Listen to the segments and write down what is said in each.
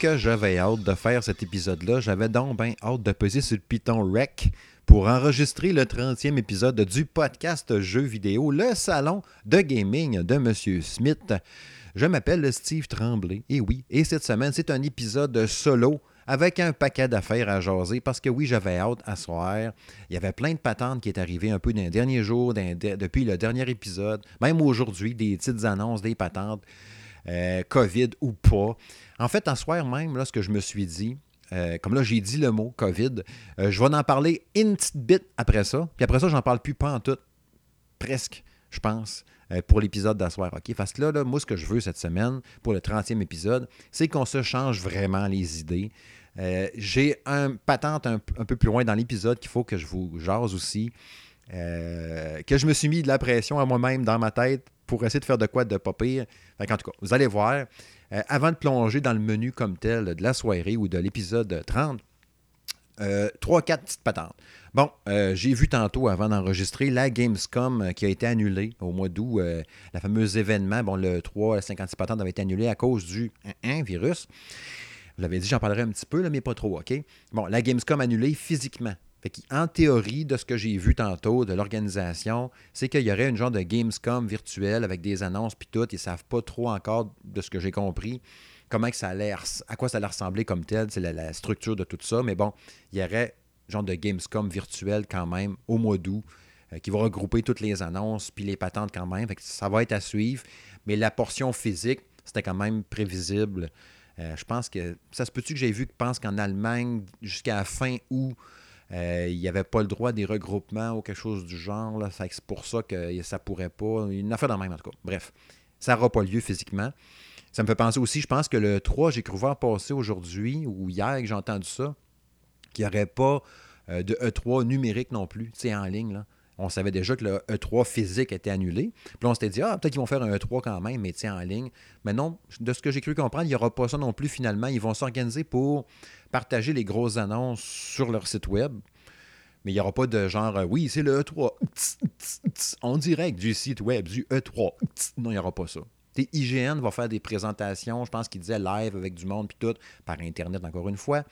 que j'avais hâte de faire cet épisode-là. J'avais donc bien hâte de peser sur le Python Rec pour enregistrer le 30e épisode du podcast Jeux vidéo, le salon de gaming de M. Smith. Je m'appelle Steve Tremblay, et oui, et cette semaine, c'est un épisode solo avec un paquet d'affaires à jaser parce que oui, j'avais hâte à soir. Il y avait plein de patentes qui est arrivées un peu dans les derniers jours, depuis le dernier épisode, même aujourd'hui, des petites annonces, des patentes, euh, COVID ou pas. En fait, en soir même, là, ce que je me suis dit, euh, comme là, j'ai dit le mot COVID, euh, je vais en parler une petite bit après ça. Puis après ça, j'en parle plus pas en tout. Presque, je pense, pour l'épisode d'asseoir. OK? Parce que là, moi, ce que je veux cette semaine, pour le 30e épisode, c'est qu'on se change vraiment les idées. J'ai un patente un, peu plus loin dans l'épisode qu'il faut que je vous jase aussi. Que je me suis mis de la pression à moi-même dans ma tête pour essayer de faire de quoi de pas pire. en tout cas, vous allez voir, euh, avant de plonger dans le menu comme tel de la soirée ou de l'épisode 30, trois, quatre petites patentes. Bon, j'ai vu tantôt, avant d'enregistrer, la Gamescom qui a été annulée au mois d'août. la fameuse événement, bon, le 3, 56 patentes avait été annulé à cause du 1 virus. Je l'avais dit, j'en parlerai un petit peu, mais pas trop, OK? Bon, la Gamescom annulée physiquement. Fait en théorie, de ce que j'ai vu tantôt de l'organisation, c'est qu'il y aurait une genre de Gamescom virtuelle avec des annonces puis tout. Ils ne savent pas trop encore, de ce que j'ai compris, comment que ça à quoi ça allait ressembler comme tel, c'est la, structure de tout ça. Mais bon, il y aurait genre de Gamescom virtuelle quand même au mois d'août euh, qui va regrouper toutes les annonces puis les patentes quand même. Ça va être à suivre. Mais la portion physique, c'était quand même prévisible. Euh, je pense que ça se peut-tu que j'ai vu que pense qu'en Allemagne, jusqu'à la fin août, euh, il n'y avait pas le droit des regroupements ou quelque chose du genre. Là. C'est pour ça que ça pourrait pas. Une affaire dans même, en tout cas. Bref, ça n'aura pas lieu physiquement. Ça me fait penser aussi, je pense que le 3, j'ai cru voir passer aujourd'hui ou hier que j'ai entendu ça, qu'il n'y aurait pas euh, de E3 numérique non plus, tu sais, en ligne. Là on savait déjà que le E3 physique était annulé. Puis on s'était dit, ah, peut-être qu'ils vont faire un E3 quand même, mais en ligne. Mais non, de ce que j'ai cru comprendre, il n'y aura pas ça non plus finalement. Ils vont s'organiser pour partager les grosses annonces sur leur site web. Mais il n'y aura pas de genre, euh, oui, c'est le E3 en direct du site web du E3. Non, il n'y aura pas ça. IGN va faire des présentations, je pense qu'il disait live avec du monde, puis tout, par Internet encore une fois.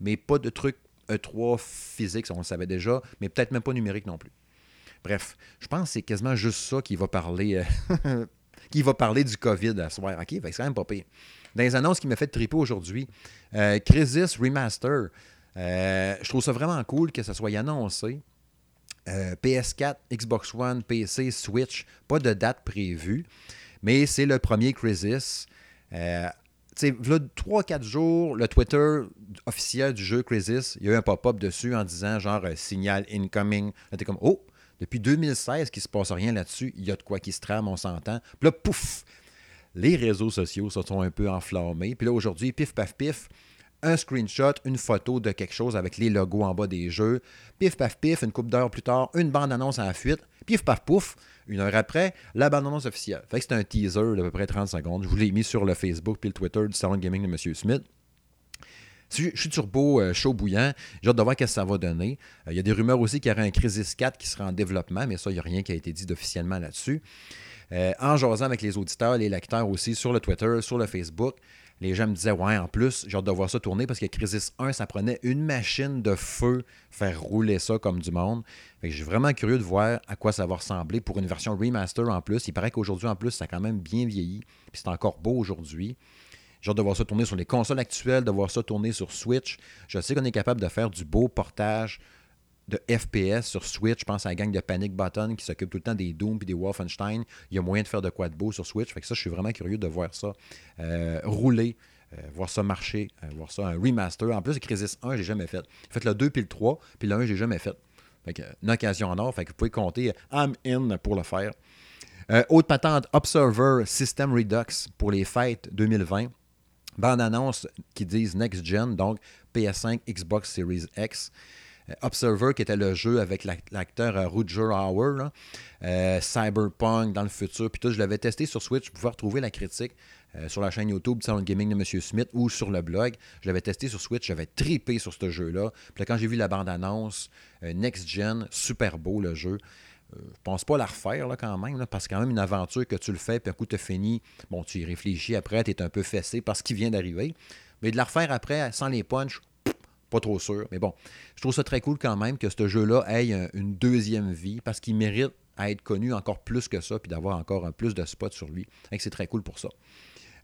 Mais pas de trucs E3 physique, on le savait déjà, mais peut-être même pas numérique non plus. Bref, je pense que c'est quasiment juste ça qui va parler, euh, qui va parler du COVID à soir. OK, c'est quand même pas pire. Dans les annonces qui m'a fait triper aujourd'hui, euh, Crisis Remaster. Euh, je trouve ça vraiment cool que ça soit annoncé. PS4, Xbox One, PC, Switch, pas de date prévue, mais c'est le premier Crisis. Euh, tu sais, 3-4 jours, le Twitter officiel du jeu Crisis, il y a eu un pop-up dessus en disant genre signal incoming. Là, t'es comme, oh, depuis 2016 qu'il ne se passe rien là-dessus, il y a de quoi qui se trame, on s'entend. Puis là, pouf, les réseaux sociaux se sont un peu enflammés. Puis là, aujourd'hui, pif, paf, pif, un screenshot, une photo de quelque chose avec les logos en bas des jeux. Pif, paf, pif, une coupe d'heure plus tard, une bande-annonce en fuite. Pif, paf, pouf, une heure après, la bande-annonce officielle. Fait que c'est un teaser d'à peu près 30 secondes. Je vous l'ai mis sur le Facebook puis le Twitter du Salon Gaming de M. Smith. Je suis turbo euh, chaud bouillant. J'ai hâte de voir ce que ça va donner. Euh, il y a des rumeurs aussi qu'il y aurait un Crisis 4 qui sera en développement, mais ça, il n'y a rien qui a été dit officiellement là-dessus. Euh, en jasant avec les auditeurs, les lecteurs aussi sur le Twitter, sur le Facebook, les gens me disaient Ouais, en plus, j'ai hâte de voir ça tourner parce que Crisis 1, ça prenait une machine de feu faire rouler ça comme du monde. suis vraiment curieux de voir à quoi ça va ressembler pour une version remaster en plus. Il paraît qu'aujourd'hui, en plus, ça a quand même bien vieilli. Puis c'est encore beau aujourd'hui. J'ai hâte de voir ça tourner sur les consoles actuelles, de voir ça tourner sur Switch. Je sais qu'on est capable de faire du beau portage de FPS sur Switch. Je pense à la gang de Panic Button qui s'occupe tout le temps des Doom et des Wolfenstein. Il y a moyen de faire de quoi de beau sur Switch. Fait que ça, je suis vraiment curieux de voir ça euh, rouler. Euh, voir ça marcher, euh, voir ça un remaster. En plus, Crisis 1, j'ai jamais fait. Faites le 2 puis le 3, puis le 1, j'ai jamais fait. Fait que, une occasion en or, fait que vous pouvez compter I'm in pour le faire. autre patente, Observer System Redux pour les fêtes 2020 bande-annonce qui disent Next Gen, donc PS5, Xbox Series X. Euh, Observer, qui était le jeu avec l'acteur euh, Roger Hauer, euh, Cyberpunk dans le futur, puis tout, je l'avais testé sur Switch, je pouvais retrouver la critique sur la chaîne YouTube Salon Gaming de M. Smith ou sur le blog. Je l'avais testé sur Switch, j'avais tripé sur ce jeu-là. Puis quand j'ai vu la bande-annonce, Next Gen, super beau le jeu. Je je pense pas la refaire là, quand même, parce que quand même une aventure que tu le fais, puis un coup tu fini, bon, tu y réfléchis après, tu es un peu fessé parce qu'il vient d'arriver. Mais de la refaire après, sans les punch, pas trop sûr. Mais bon, je trouve ça très cool quand même que ce jeu-là ait une deuxième vie parce qu'il mérite à être connu encore plus que ça, puis d'avoir encore plus de spots sur lui. Et c'est très cool pour ça.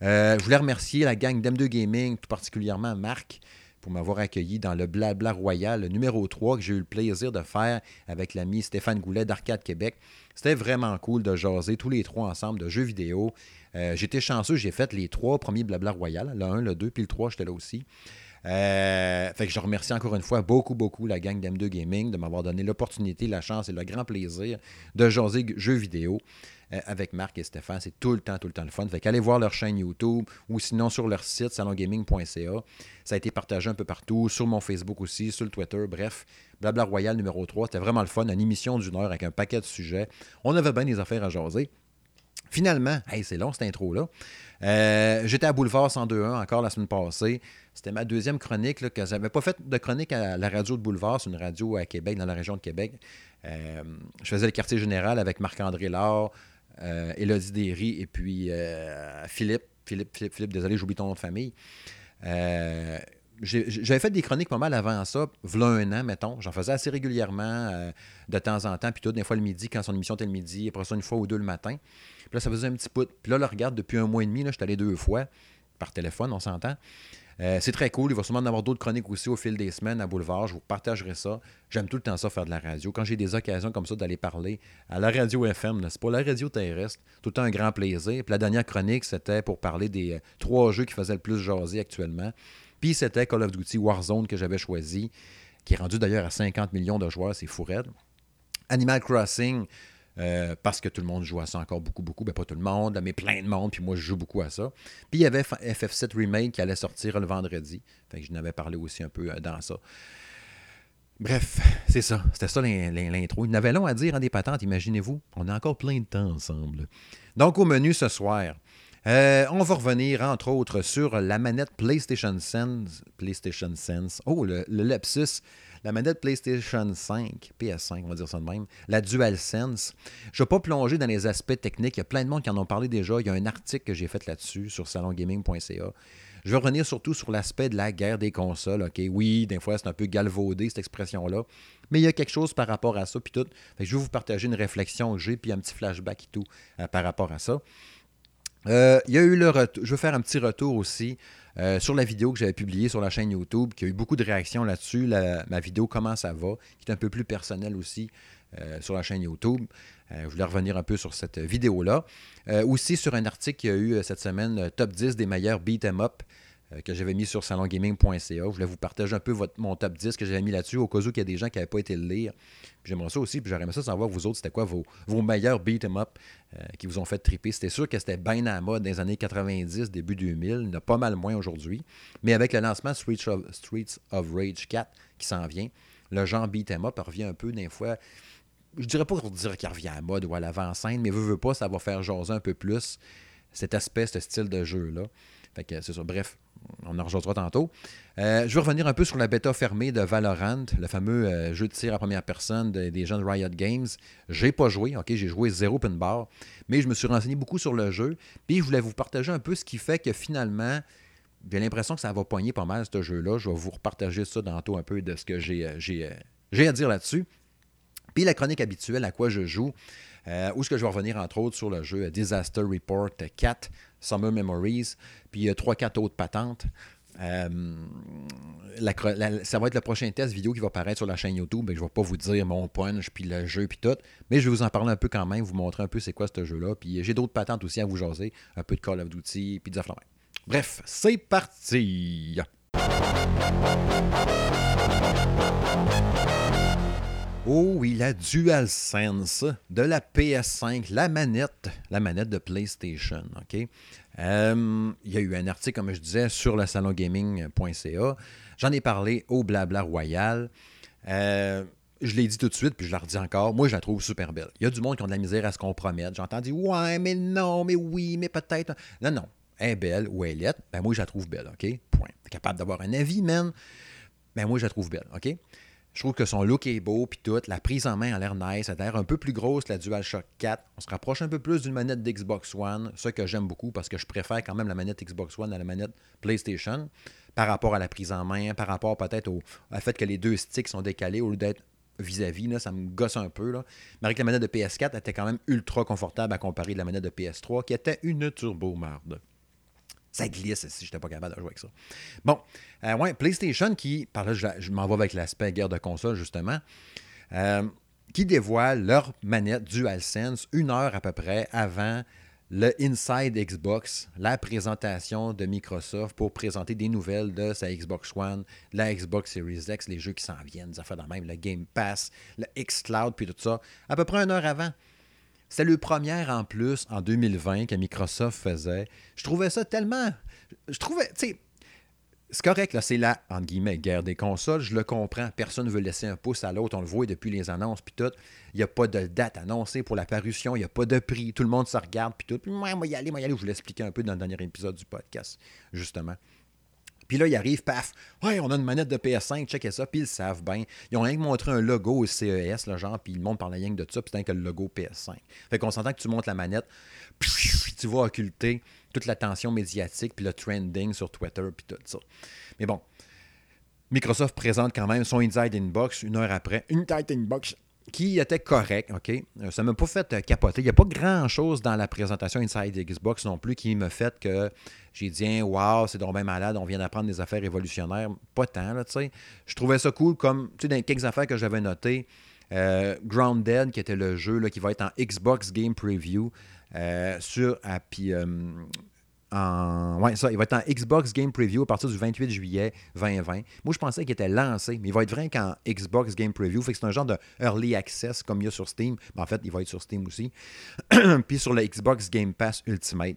Euh, je voulais remercier la gang d'M2 Gaming, tout particulièrement Marc, pour m'avoir accueilli dans le Blabla Royal numéro 3 que j'ai eu le plaisir de faire avec l'ami Stéphane Goulet d'Arcade Québec. C'était vraiment cool de jaser tous les trois ensemble de jeux vidéo. Euh, j'étais chanceux, j'ai fait les trois premiers Blabla Royal, le 1, le 2, puis le 3, j'étais là aussi. Euh, fait que je remercie encore une fois beaucoup, beaucoup la gang d'M2 Gaming de m'avoir donné l'opportunité, la chance et le grand plaisir de jaser jeux vidéo euh, avec Marc et Stéphane. C'est tout le temps, tout le temps le fun. Fait qu'allez voir leur chaîne YouTube ou sinon sur leur site salongaming.ca. Ça a été partagé un peu partout, sur mon Facebook aussi, sur le Twitter, bref. Blabla Royal numéro 3, c'était vraiment le fun, une émission d'une heure avec un paquet de sujets. On avait bien des affaires à jaser. Finalement, c'est long cette intro-là. Euh, j'étais à Boulevard 102.1 encore la semaine passée. C'était ma deuxième chronique. Là, que j'avais pas fait de chronique à la radio de Boulevard. C'est une radio à Québec, dans la région de Québec. Euh, je faisais le quartier général avec Marc-André Laure, euh, Élodie et puis euh, Philippe. Philippe, Philippe, Philippe, désolé, j'oublie ton nom de famille. J'avais fait des chroniques pas mal avant ça, v'là un an, mettons. J'en faisais assez régulièrement, de temps en temps, puis tout, des fois le midi, quand son émission était le midi, après ça, une fois ou deux le matin. Puis là, ça faisait un petit bout. Puis là, le regarde depuis un mois et demi, là, je suis allé deux fois, par téléphone, on s'entend. Euh, c'est très cool. Il va sûrement en avoir d'autres chroniques aussi au fil des semaines à Boulevard. Je vous partagerai ça. J'aime tout le temps ça, faire de la radio. Quand j'ai des occasions comme ça d'aller parler à la radio FM, c'est pas? La radio terrestre, tout le temps un grand plaisir. Puis la dernière chronique, c'était pour parler des euh, trois jeux qui faisaient le plus jaser actuellement. Puis c'était Call of Duty Warzone que j'avais choisi, qui est rendu d'ailleurs à 50 millions de joueurs, c'est fou raide. Animal Crossing, euh, parce que tout le monde joue à ça encore beaucoup, beaucoup. Ben, pas tout le monde, mais plein de monde, puis moi, je joue beaucoup à ça. Puis il y avait FF7 Remake qui allait sortir le vendredi. Fait que je n'avais parlé aussi un peu euh, dans ça. Bref, c'est ça. C'était ça l'intro. Il n'avait long à dire en des patentes, imaginez-vous. On a encore plein de temps ensemble. Donc, au menu ce soir, euh, on va revenir, entre autres, sur la manette PlayStation Sense. PlayStation Sense. Oh, le, le la manette PlayStation 5, PS5, on va dire ça de même, la DualSense. Je ne vais pas plonger dans les aspects techniques. Il y a plein de monde qui en ont parlé déjà. Il y a un article que j'ai fait là-dessus sur salongaming.ca. Je vais revenir surtout sur l'aspect de la guerre des consoles. OK, oui, des fois, c'est un peu galvaudé, cette expression-là. Mais il y a quelque chose par rapport à ça, puis tout. je vais vous partager une réflexion que j'ai, puis un petit flashback et tout euh, par rapport à ça. Euh, y a eu le. Je vais faire un petit retour aussi euh, sur la vidéo que j'avais publiée sur la chaîne YouTube, qui a eu beaucoup de réactions là-dessus, ma vidéo Comment ça va, qui est un peu plus personnelle aussi euh, sur la chaîne YouTube. Je voulais revenir un peu sur cette vidéo-là. aussi sur un article qu'il y a eu cette semaine, top 10 des meilleurs beat em up que j'avais mis sur salongaming.ca. Je voulais vous partager un peu mon top 10 que j'avais mis là-dessus, au cas où il y a des gens qui n'avaient pas été le lire. J'aimerais ça aussi, puis j'aimerais ça savoir, vous autres, c'était quoi vos, meilleurs beat em up euh, qui vous ont fait triper. C'était sûr que c'était bien à la mode dans les années 90, début 2000. Il y en a pas mal moins aujourd'hui. Mais avec le lancement Streets of, Streets of Rage 4 qui s'en vient, le genre beat em up revient un peu des fois je dirais pas pour dire qu'il revient à la mode ou à l'avant-scène, mais veut, veut pas, ça va faire jaser un peu plus cet aspect, ce style de jeu-là. Fait que c'est ça. Bref, on en rejoindra tantôt. Euh, je vais revenir un peu sur la bêta fermée de Valorant, le fameux euh, jeu de tir à première personne des gens de Riot Games. J'ai pas joué, ok, j'ai joué zéro pin bar, mais je me suis renseigné beaucoup sur le jeu. Puis je voulais vous partager un peu ce qui fait que finalement, j'ai l'impression que ça va poigner pas mal ce jeu-là. Je vais vous repartager ça tantôt un peu de ce que j'ai, euh, à dire là-dessus. Puis la chronique habituelle à quoi je joue, où est-ce que je vais revenir entre autres sur le jeu Disaster Report 4 Summer Memories, puis il y a 3-4 autres patentes. Euh, ça va être le prochain test vidéo qui va apparaître sur la chaîne YouTube. je ne vais pas vous dire mon punch, puis le jeu, puis tout. Mais je vais vous en parler un peu quand même, vous montrer un peu c'est quoi ce jeu-là. Puis j'ai d'autres patentes aussi à vous jaser. Un peu de Call of Duty, puis des Bref, c'est parti! Oh oui, la DualSense de la PS5, la manette, la manette de PlayStation. OK? Euh, il y a eu un article, comme je disais, sur le salongaming.ca. J'en ai parlé au Blabla Royal. Euh, je l'ai dit tout de suite, puis je la redis encore. Moi, je la trouve super belle. Il y a du monde qui ont de la misère à ce qu'on promette. J'entends dire Ouais, mais non, mais oui, mais peut-être. Non, non. Elle est belle ou elle est. Ben, moi, je la trouve belle. OK? Point. capable d'avoir un avis, man. Ben, moi, je la trouve belle. OK? Je trouve que son look est beau, puis tout. La prise en main a l'air nice. Elle a l'air un peu plus grosse que la DualShock 4. On se rapproche un peu plus d'une manette d'Xbox One. Ce que j'aime beaucoup parce que je préfère quand même la manette Xbox One à la manette PlayStation. par rapport à la prise en main, par rapport peut-être au, fait que les deux sticks sont décalés au lieu d'être vis-à-vis, ça me gosse un peu. Là. Mais avec la manette de PS4, elle était quand même ultra confortable à comparer de la manette de PS3, qui était une turbo marde. Ça glisse si je n'étais pas capable de jouer avec ça. Bon, euh, ouais, PlayStation qui, par là, je, m'en vais avec l'aspect guerre de console, justement, euh, qui dévoile leur manette DualSense une heure à peu près avant le Inside Xbox, la présentation de Microsoft pour présenter des nouvelles de sa Xbox One, la Xbox Series X, les jeux qui s'en viennent, des affaires de même, le Game Pass, le Xcloud, puis tout ça, à peu près une heure avant. C'est le premier en plus en 2020 que Microsoft faisait. Je trouvais ça tellement. Je trouvais, tu sais, c'est correct, là, c'est la, entre guillemets, guerre des consoles. Je le comprends. Personne ne veut laisser un pouce à l'autre. On le voit depuis les annonces, puis tout. Il n'y a pas de date annoncée pour la parution. Il n'y a pas de prix. Tout le monde se regarde, puis tout. Moi, moi, y aller, moi, y aller. Je vous l'expliquais un peu dans le dernier épisode du podcast, justement. Puis là, ils arrivent, paf, ouais, on a une manette de PS5, checkez ça, puis ils savent bien. Ils ont rien que montré un logo au CES, là, genre, puis ils montrent par la ligne de ça, puis que le logo PS5. Fait qu'on s'entend que tu montes la manette, tu vas occulter toute l'attention médiatique, puis le trending sur Twitter, puis tout ça. Mais bon, Microsoft présente quand même son Inside Inbox une heure après. Inside Inbox qui était correct, OK? Ça ne m'a pas fait capoter. Il n'y a pas grand-chose dans la présentation Inside Xbox non plus qui me fait que j'ai dit hein, Wow, c'est donc bien malade, on vient d'apprendre des affaires révolutionnaires. Pas tant, là, tu sais. Je trouvais ça cool comme, tu sais, quelques affaires que j'avais notées, euh, Grounded, qui était le jeu là, qui va être en Xbox Game Preview sur, puis, Ouais, ça, il va être en Xbox Game Preview à partir du 28 juillet 2020. Moi, je pensais qu'il était lancé, mais il va être vrai qu'en Xbox Game Preview. Fait que c'est un genre de early access comme il y a sur Steam. Mais en fait, il va être sur Steam aussi. Puis sur le Xbox Game Pass Ultimate.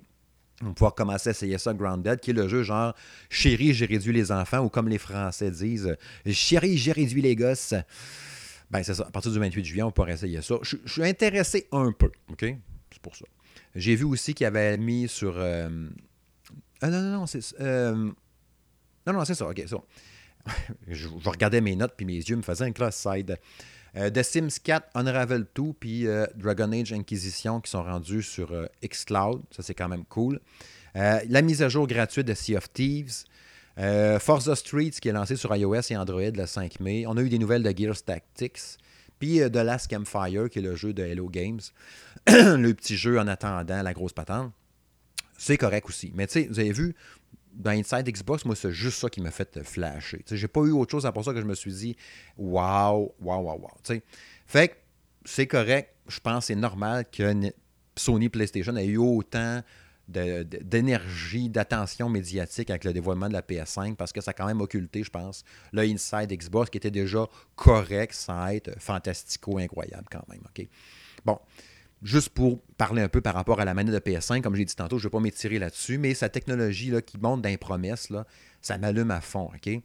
On va pouvoir commencer à essayer ça, Grounded, qui est le jeu genre Chérie, j'ai réduit les enfants, ou comme les Français disent, Chérie, j'ai réduit les gosses. Ben, c'est ça. À partir du 28 juillet, on pourra essayer ça. Je, suis intéressé un peu, OK? C'est pour ça. J'ai vu aussi qu'il avait mis sur. Euh, ah non, non, non, c'est. Euh, non, non, c'est ça, ok, ça. je, regardais mes notes, puis mes yeux me faisaient un cross-side. Euh, The Sims 4, Unravel 2, puis Dragon Age Inquisition qui sont rendus sur Xcloud. Ça, c'est quand même cool. la mise à jour gratuite de Sea of Thieves. Forza Streets qui est lancé sur iOS et Android le 5 mai. On a eu des nouvelles de Gears Tactics. Puis The Last Campfire, qui est le jeu de Hello Games. le petit jeu en attendant la grosse patente. C'est correct aussi. Mais tu sais, vous avez vu, dans Inside Xbox, moi, c'est juste ça qui m'a fait flasher. Tu sais, j'ai pas eu autre chose à pour ça que je me suis dit, waouh, waouh, waouh. Tu sais, fait que c'est correct. Je pense que c'est normal que Sony PlayStation ait eu autant d'énergie, d'attention médiatique avec le dévoilement de la PS5 parce que ça a quand même occulté, je pense, le Inside Xbox qui était déjà correct sans être fantastico incroyable quand même. OK? Bon. Juste pour parler un peu par rapport à la manette de PS5, comme j'ai dit tantôt, je ne vais pas m'étirer là-dessus, mais sa technologie là, qui monte là, ça m'allume à fond. OK?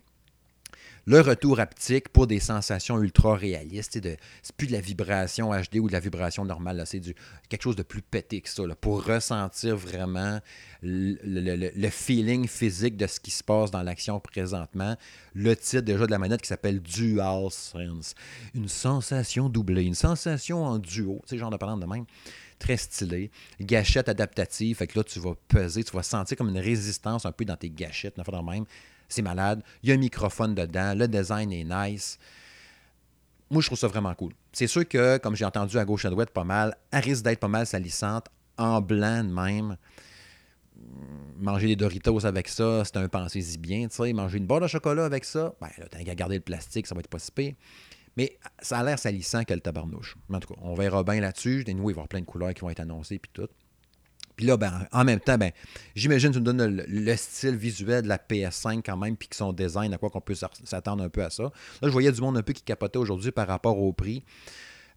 Le retour haptique pour des sensations ultra réalistes. Ce n'est plus de la vibration HD ou de la vibration normale. C'est quelque chose de plus pété que ça, pour ressentir vraiment le, feeling physique de ce qui se passe dans l'action présentement. Le titre déjà de la manette qui s'appelle Dual Sense. Une sensation doublée, une sensation en duo. C'est genre de parlant de même très stylé. Gâchette adaptative, fait que là, tu vas peser, tu vas sentir comme une résistance un peu dans tes gâchettes, même c'est malade. Il y a un microphone dedans, le design est nice. Moi, je trouve ça vraiment cool. C'est sûr que, comme j'ai entendu à gauche et à droite pas mal, elle risque d'être pas mal salissante, en blanc même. Manger des Doritos avec ça, c'est un pensée-y bien, tu sais. Manger une barre de chocolat avec ça, ben là, t'as qu'à garder le plastique, ça va être pas si. Mais ça a l'air salissant que le tabarnouche. En tout cas, on verra bien là-dessus. Nous, il va y avoir plein de couleurs qui vont être annoncées, puis tout. Puis là, ben, en même temps, ben, j'imagine que tu me donnes le, style visuel de la PS5 quand même, puis que son design, à quoi qu'on peut s'attendre un peu à ça. Là, je voyais du monde un peu qui capotait aujourd'hui par rapport au prix.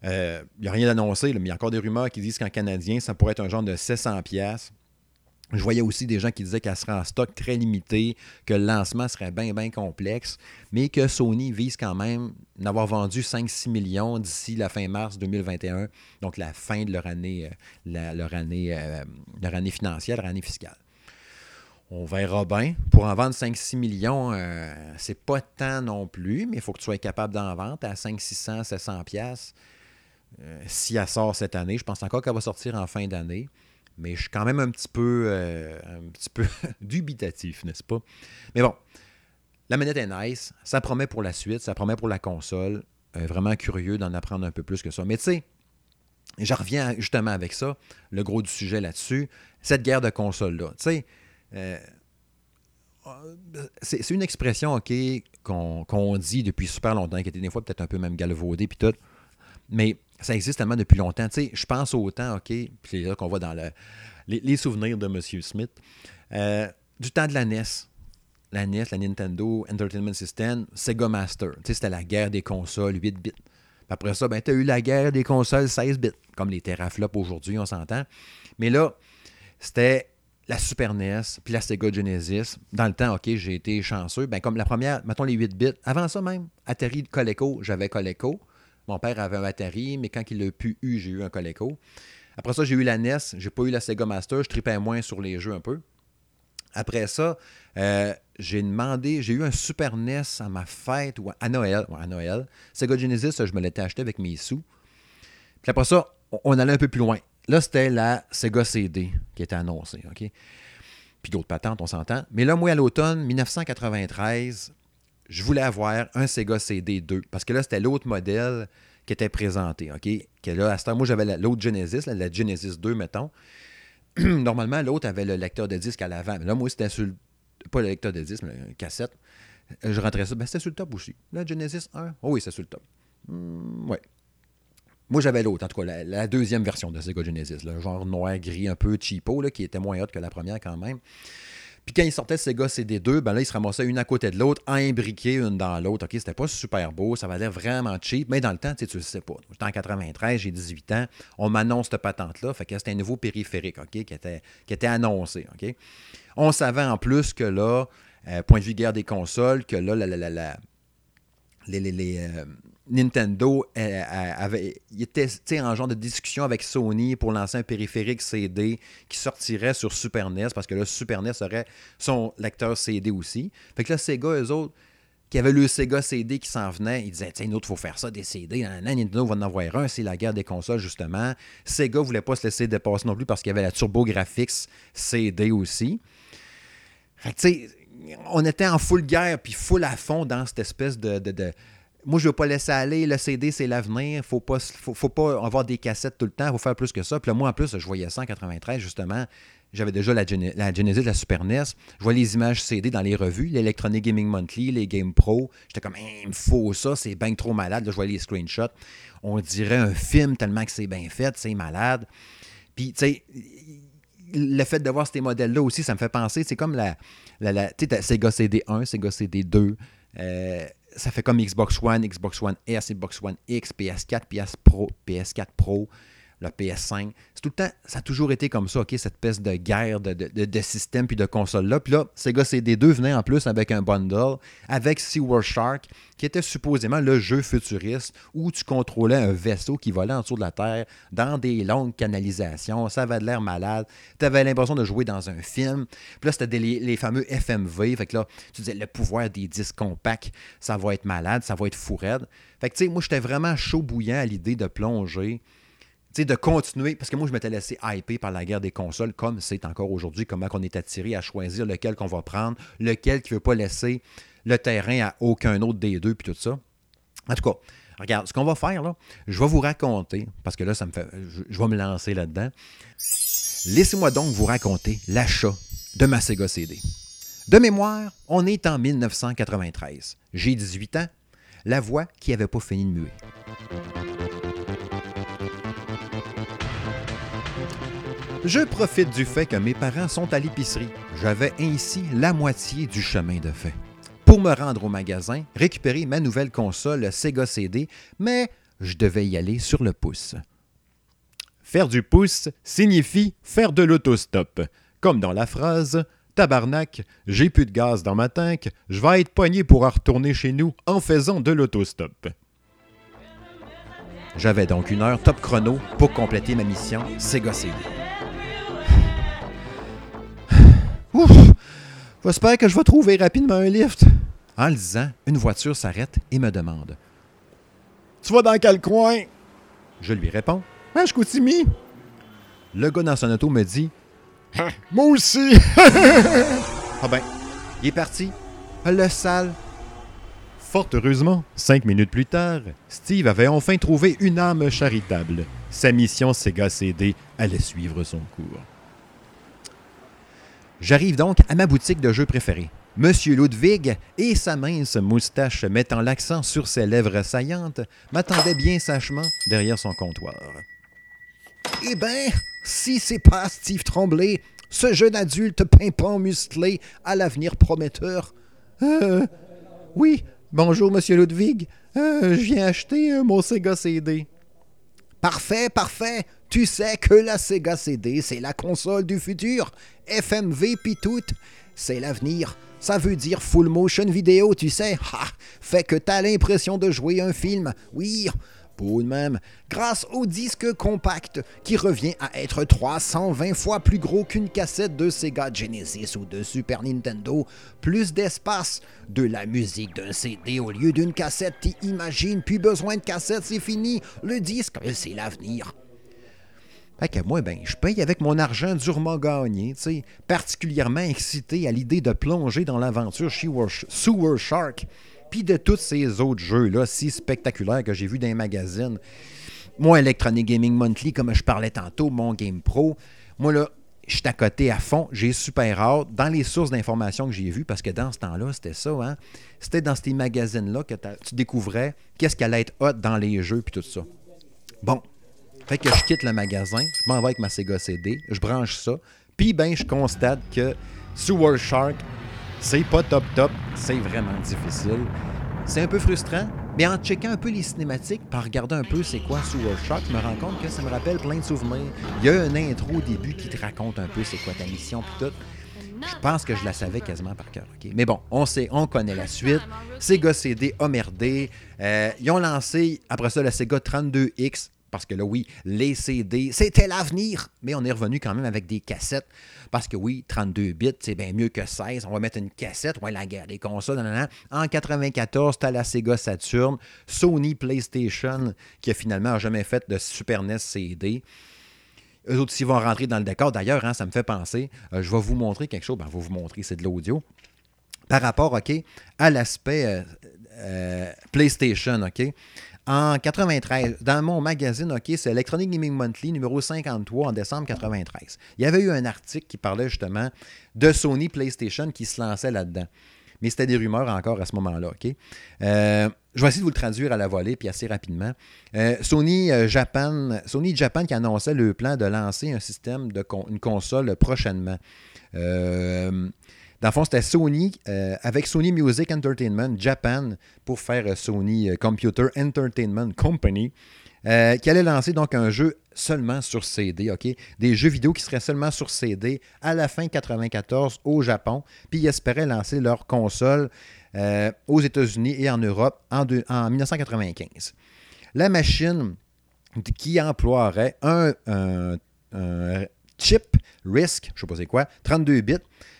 Il euh, n'y a rien d'annoncé, mais il y a encore des rumeurs qui disent qu'en canadien, ça pourrait être un genre de 700$. Je voyais aussi des gens qui disaient qu'elle serait en stock très limité, que le lancement serait bien, bien complexe, mais que Sony vise quand même d'avoir vendu 5-6 millions d'ici la fin mars 2021, donc la fin de leur année, euh, leur, euh, leur année financière, leur année fiscale. On verra bien. Pour en vendre 5-6 millions, euh, c'est pas tant non plus, mais il faut que tu sois capable d'en vendre à 5 600, 700 pièces. si elle sort cette année, je pense encore qu'elle va sortir en fin d'année mais je suis quand même un petit peu, euh, un petit peu dubitatif, n'est-ce pas? Mais bon, La manette est nice, ça promet pour la suite, ça promet pour la console. Euh, vraiment curieux d'en apprendre un peu plus que ça. Mais tu sais, je reviens justement avec ça, le gros du sujet là-dessus, cette guerre de consoles-là. Tu sais, euh, c'est une expression, OK, qu'on dit depuis super longtemps, qui était des fois peut-être un peu même galvaudée, puis tout. Mais ça existe tellement depuis longtemps. Tu je pense au temps, OK, puis c'est là qu'on voit dans les, souvenirs de M. Smith, euh, du temps de la NES. La NES, la Nintendo Entertainment System, Sega Master. Tu c'était la guerre des consoles 8 bits. après ça, ben, tu as eu la guerre des consoles 16 bits, comme les teraflops aujourd'hui, on s'entend. Mais là, c'était la Super NES, puis la Sega Genesis. Dans le temps, OK, j'ai été chanceux. Ben, comme la première, mettons les 8 bits. Avant ça même, Atari Coleco, j'avais Coleco. Mon père avait un Atari, mais quand il l'a pu eu, j'ai eu un Coleco. Après ça, j'ai eu la NES, j'ai pas eu la Sega Master, je tripais moins sur les jeux un peu. Après ça, euh, j'ai demandé, j'ai eu un Super NES à ma fête ou à Noël. à Noël. Sega Genesis, je me l'étais acheté avec mes sous. Puis après ça, on allait un peu plus loin. Là, c'était la Sega CD qui était annoncée. OK? Puis d'autres patentes, on s'entend. Mais là, moi, à l'automne 1993, je voulais avoir un Sega CD 2 parce que là, c'était l'autre modèle qui était présenté. OK? Que là, à ce moi, j'avais l'autre Genesis, la Genesis 2, mettons. Normalement, l'autre avait le lecteur de disque à l'avant. Mais là, moi, c'était sur le, pas le lecteur de disque, mais le cassette. Je rentrais ça. Ben, c'était sur le top aussi. La Genesis 1. Oh oui, c'est sur le top. Hmm. Moi, j'avais l'autre, en tout cas, la, deuxième version de Sega Genesis, le genre noir-gris, un peu cheapo, qui était moins hot que la première quand même. Puis quand il sortait Sega CD2, ben là, il se ramassait une à côté de l'autre, imbriqué une dans l'autre. OK, c'était pas super beau, ça valait vraiment cheap, mais dans le temps, tu sais, le sais pas. J'étais en 93, j'ai 18 ans, on m'annonce cette patente-là, fait que c'était un nouveau périphérique, OK, qui était, qui était annoncé, OK. On savait en plus que là, euh, point de vue guerre des consoles, que là, la, la, la, les, les, les euh, Nintendo euh, il était en genre de discussion avec Sony pour lancer un périphérique CD qui sortirait sur Super NES parce que le Super NES aurait son lecteur CD aussi. Fait que là, Sega, eux autres, qui avaient le Sega CD qui s'en venait, ils disaient Tiens, il faut faire ça, des CD. Nintendo va en avoir un, c'est la guerre des consoles, justement. Sega ne voulait pas se laisser dépasser non plus parce qu'il y avait la TurboGrafx CD aussi. Fait que, tu sais, on était en full guerre, puis full à fond dans cette espèce de moi, je ne veux pas laisser aller. Le CD, c'est l'avenir. Faut pas, faut, pas avoir des cassettes tout le temps. Il faut faire plus que ça. Puis là, moi, en plus, je voyais ça en 93, justement. J'avais déjà la, Genesis, la Super NES. Je voyais les images CD dans les revues, l'Electronic Gaming Monthly, les Game Pro. J'étais comme, hein, il me faut ça, c'est bien trop malade. Là, je voyais les screenshots. On dirait un film tellement que c'est bien fait, c'est malade. Puis, tu sais, le fait de voir ces modèles-là aussi, ça me fait penser, c'est comme la, la, la Sega CD1, Sega CD2. Euh, ça fait comme Xbox One, Xbox One S, Xbox One X, PS4, PS Pro, PS4 Pro, le PS5. C'est tout le temps, ça a toujours été comme ça, OK, cette espèce de guerre de, de, de système puis de console-là. Puis là, Sega CD2 venait en plus avec un bundle avec SeaWorld Shark, qui était supposément le jeu futuriste où tu contrôlais un vaisseau qui volait en dessous de la Terre dans des longues canalisations. Ça avait l'air malade. Tu avais l'impression de jouer dans un film. Puis là, c'était les, fameux FMV. Fait que là, tu disais, le pouvoir des disques compacts, ça va être malade, ça va être fou raide. Fait que, tu sais, moi, j'étais vraiment chaud bouillant à l'idée de plonger de continuer, parce que moi, je m'étais laissé hyper par la guerre des consoles, comme c'est encore aujourd'hui, comment on est attiré à choisir lequel qu'on va prendre, lequel qui ne veut pas laisser le terrain à aucun autre des deux, puis tout ça. En tout cas, regarde, ce qu'on va faire, là, je vais vous raconter, parce que là, ça me fait. Je, vais me lancer là-dedans. Laissez-moi donc vous raconter l'achat de ma Sega CD. De mémoire, on est en 1993. J'ai 18 ans. La voix qui n'avait pas fini de muer. Je profite du fait que mes parents sont à l'épicerie. J'avais ainsi la moitié du chemin de fait. Pour me rendre au magasin, récupérer ma nouvelle console Sega CD, mais je devais y aller sur le pouce. Faire du pouce signifie faire de l'autostop, comme dans la phrase Tabarnak, j'ai plus de gaz dans ma tank, je vais être poigné pour retourner chez nous en faisant de l'autostop. J'avais donc une heure top chrono pour compléter ma mission Sega CD. Ouf! J'espère que je vais trouver rapidement un lift. En le disant, une voiture s'arrête et me demande Tu vas dans quel coin? Je lui réponds Ah, je Chicoutimi? Le gars dans son auto me dit Moi aussi Ah ben, il est parti. le sale. Fort heureusement, cinq minutes plus tard, Steve avait enfin trouvé une âme charitable. Sa mission Sega CD allait suivre son cours. J'arrive donc à ma boutique de jeux préférée. Monsieur Ludwig et sa mince moustache mettant l'accent sur ses lèvres saillantes m'attendaient bien sagement derrière son comptoir. Eh ben, si c'est pas Steve Tremblay, ce jeune adulte pimpant musclé à l'avenir prometteur. Euh, oui, bonjour, monsieur Ludwig. Euh, je viens acheter euh, mon Sega CD. Parfait, parfait. Tu sais que la Sega CD, c'est la console du futur. FMV pis tout, c'est l'avenir. Ça veut dire full motion vidéo, tu sais. Ha! Fait que t'as l'impression de jouer un film. Oui, même, grâce au disque compact qui revient à être 320 fois plus gros qu'une cassette de Sega Genesis ou de Super Nintendo, plus d'espace, de la musique d'un CD au lieu d'une cassette, t'imagines, plus besoin de cassette, c'est fini, le disque, c'est l'avenir. Fait que moi, ben, je paye avec mon argent durement gagné, particulièrement excité à l'idée de plonger dans l'aventure Sewer Shark puis de tous ces autres jeux-là si spectaculaires que j'ai vus dans les magazines. Moi, Electronic Gaming Monthly, comme je parlais tantôt, mon Game Pro, moi là, je suis à côté à fond, j'ai super hâte. Dans les sources d'informations que j'ai vues, parce que dans ce temps-là, c'était ça, hein? C'était dans ces magazines-là que tu découvrais qu'est-ce qui allait être hot dans les jeux, puis tout ça. Bon. Fait que je quitte le magasin, je m'en vais avec ma Sega CD, je branche ça, puis ben, je constate que Sewer Shark c'est pas top top, c'est vraiment difficile. C'est un peu frustrant, mais en checkant un peu les cinématiques, par regarder un peu c'est quoi Sewer Shock, je me rends compte que ça me rappelle plein de souvenirs. Il y a un intro au début qui te raconte un peu c'est quoi ta mission puis tout. Je pense que je la savais quasiment par cœur. Mais bon, on sait, on connaît la suite. Sega CD a merdé. Euh, ils ont lancé, après ça, le Sega 32X. Parce que là, oui, les CD, c'était l'avenir. Mais on est revenu quand même avec des cassettes. Parce que oui, 32 bits, c'est bien mieux que 16. On va mettre une cassette. Ouais, la guerre des consoles. En 94, tu as la Sega Saturn, Sony PlayStation, qui a finalement jamais fait de Super NES CD. Eux autres, s'ils vont rentrer dans le décor, d'ailleurs, hein, ça me fait penser, euh, je vais vous montrer quelque chose. Ben, je vais vous montrer, c'est de l'audio. Par rapport, OK, à l'aspect euh, euh, PlayStation, OK. En 93, dans mon magazine, OK, c'est Electronic Gaming Monthly, numéro 53, en décembre 93. Il y avait eu un article qui parlait justement de Sony PlayStation qui se lançait là-dedans. Mais c'était des rumeurs encore à ce moment-là, OK? Euh, je vais essayer de vous le traduire à la volée, puis assez rapidement. Euh, Sony, euh, Japan, Sony Japan qui annonçait le plan de lancer un système de une console prochainement. Dans le fond, c'était Sony euh, avec Sony Music Entertainment Japan pour faire euh, Sony euh, Computer Entertainment Company. qui allait lancer donc un jeu seulement sur CD, OK? Des jeux vidéo qui seraient seulement sur CD à la fin 94 au Japon. Puis ils espéraient lancer leur console aux États-Unis et en Europe en, en, 1995. La machine qui emploierait un, un chip RISC, je ne sais pas c'est quoi, 32 bits,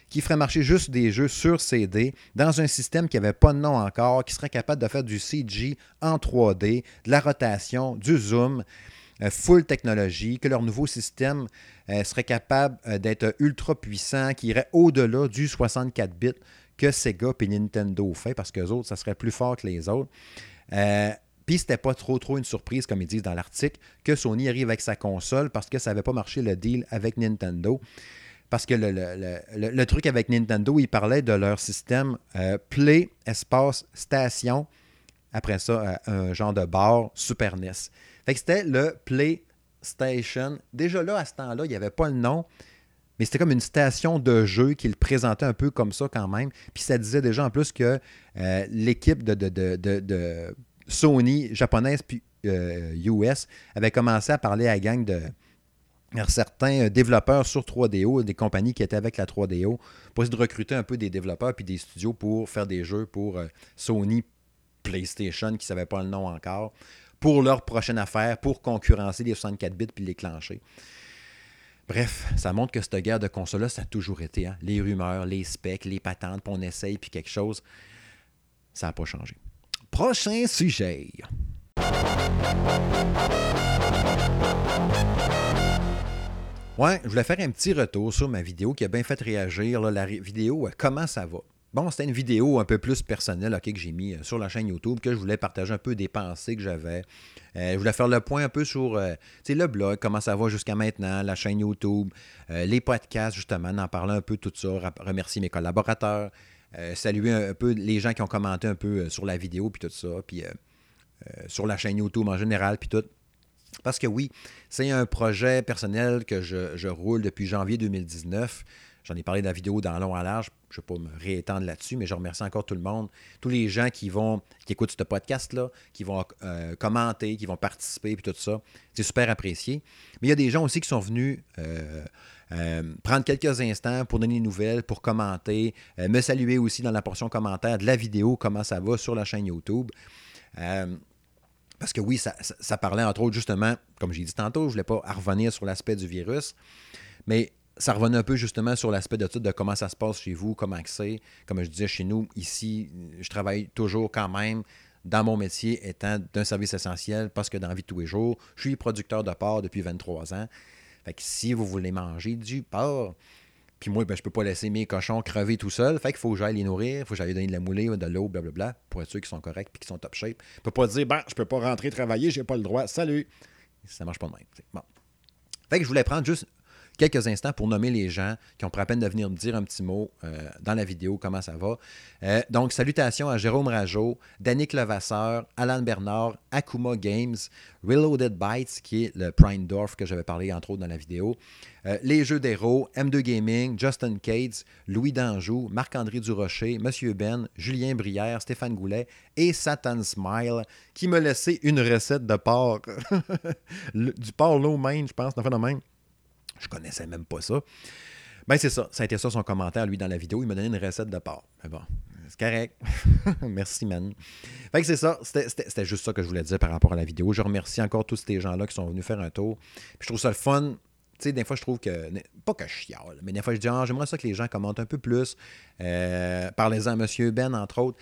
qui ferait marcher juste des jeux sur CD dans un système qui n'avait pas de nom encore, qui serait capable de faire du CG en 3D, de la rotation, du zoom, euh, full technologie, que leur nouveau système euh, serait capable euh, d'être ultra puissant, qui irait au-delà du 64 bits que Sega et Nintendo fait, parce que autres, ça serait plus fort que les autres. Puis c'était pas trop trop une surprise, comme ils disent dans l'article, que Sony arrive avec sa console parce que ça n'avait pas marché le deal avec Nintendo. Parce que le, truc avec Nintendo, ils parlaient de leur système euh, Play, espace, station. Après ça, euh, un genre de bar Super NES. Fait que c'était le PlayStation. Déjà là, à ce temps-là, il n'y avait pas le nom. Mais c'était comme une station de jeu qui le présentait un peu comme ça quand même. Puis ça disait déjà en plus que euh, l'équipe de, de, Sony japonaise puis US avait commencé à parler à la gang de, certains euh, développeurs sur 3DO, des compagnies qui étaient avec la 3DO, pour essayer de recruter un peu des développeurs puis des studios pour faire des jeux pour euh, Sony PlayStation, qui ne savaient pas le nom encore, pour leur prochaine affaire, pour concurrencer les 64 bits puis les clencher. Bref, ça montre que cette guerre de console-là, ça a toujours été. Hein. Les rumeurs, les specs, les patentes, puis on essaye, puis quelque chose, ça n'a pas changé. Prochain sujet. Ouais, je voulais faire un petit retour sur ma vidéo qui a bien fait réagir. la vidéo, euh, comment ça va? bon, c'était une vidéo un peu plus personnelle ok, que j'ai mis sur la chaîne YouTube, que je voulais partager un peu des pensées que j'avais. je voulais faire le point un peu sur le blog, comment ça va jusqu'à maintenant, la chaîne YouTube, les podcasts, justement, en parler un peu tout ça, remercier mes collaborateurs, saluer un, peu les gens qui ont commenté un peu sur la vidéo, puis tout ça, puis sur la chaîne YouTube en général, puis tout. Parce que oui, c'est un projet personnel que je, roule depuis janvier 2019. J'en ai parlé de la vidéo dans long à large. Je ne vais pas me réétendre là-dessus, mais je remercie encore tout le monde. Tous les gens qui vont, qui écoutent ce podcast-là, qui vont euh, commenter, qui vont participer, puis tout ça. C'est super apprécié. Mais il y a des gens aussi qui sont venus euh, euh, prendre quelques instants pour donner des nouvelles, pour commenter, me saluer aussi dans la portion commentaire de la vidéo, comment ça va sur la chaîne YouTube. Parce que oui, ça, parlait entre autres justement, comme j'ai dit tantôt, je ne voulais pas revenir sur l'aspect du virus, mais ça revenait un peu justement sur l'aspect de tout, de comment ça se passe chez vous, comment c'est. Comme je disais, chez nous, ici, je travaille toujours quand même dans mon métier étant d'un service essentiel parce que dans la vie de tous les jours, je suis producteur de porc depuis 23 ans. Fait que si vous voulez manger du porc, puis moi, ben, je peux pas laisser mes cochons crever tout seul. Fait qu'il faut que j'aille les nourrir, faut que j'aille donner de la moulée, de l'eau, blablabla, pour être sûr qu'ils sont corrects et qu'ils sont top shape. Je peux pas dire, ben, je peux pas rentrer travailler, j'ai pas le droit, salut. Ça marche pas de même. Fait que je voulais prendre juste quelques instants pour nommer les gens qui ont pris la peine de venir me dire un petit mot euh, dans la vidéo, comment ça va. Euh, donc, salutations à Jérôme Rajot, Danick Levasseur, Alan Bernard, Akuma Games, Reloaded Bytes, qui est le Prime Dorf que j'avais parlé entre autres dans la vidéo, euh, Les Jeux d'Héros, M2 Gaming, Justin Cates, Louis Danjou, Marc-André Durocher, Monsieur Ben, Julien Brière, Stéphane Goulet et Satan Smile, qui me laissé une recette de porc. du porc low main, je pense, dans le même. Je connaissais même pas ça. Ben, c'est ça. Ça a été ça son commentaire, lui, dans la vidéo. Il m'a donné une recette de porc. Mais bon, c'est correct. Merci, man. Fait que c'est ça. C'était juste ça que je voulais dire par rapport à la vidéo. Je remercie encore tous ces gens-là qui sont venus faire un tour. Puis je trouve ça le fun. Tu sais, des fois, je trouve que. Pas que je chiale, mais des fois, je dis, ah, j'aimerais ça que les gens commentent un peu plus. Euh, Parlez-en à M. Ben, entre autres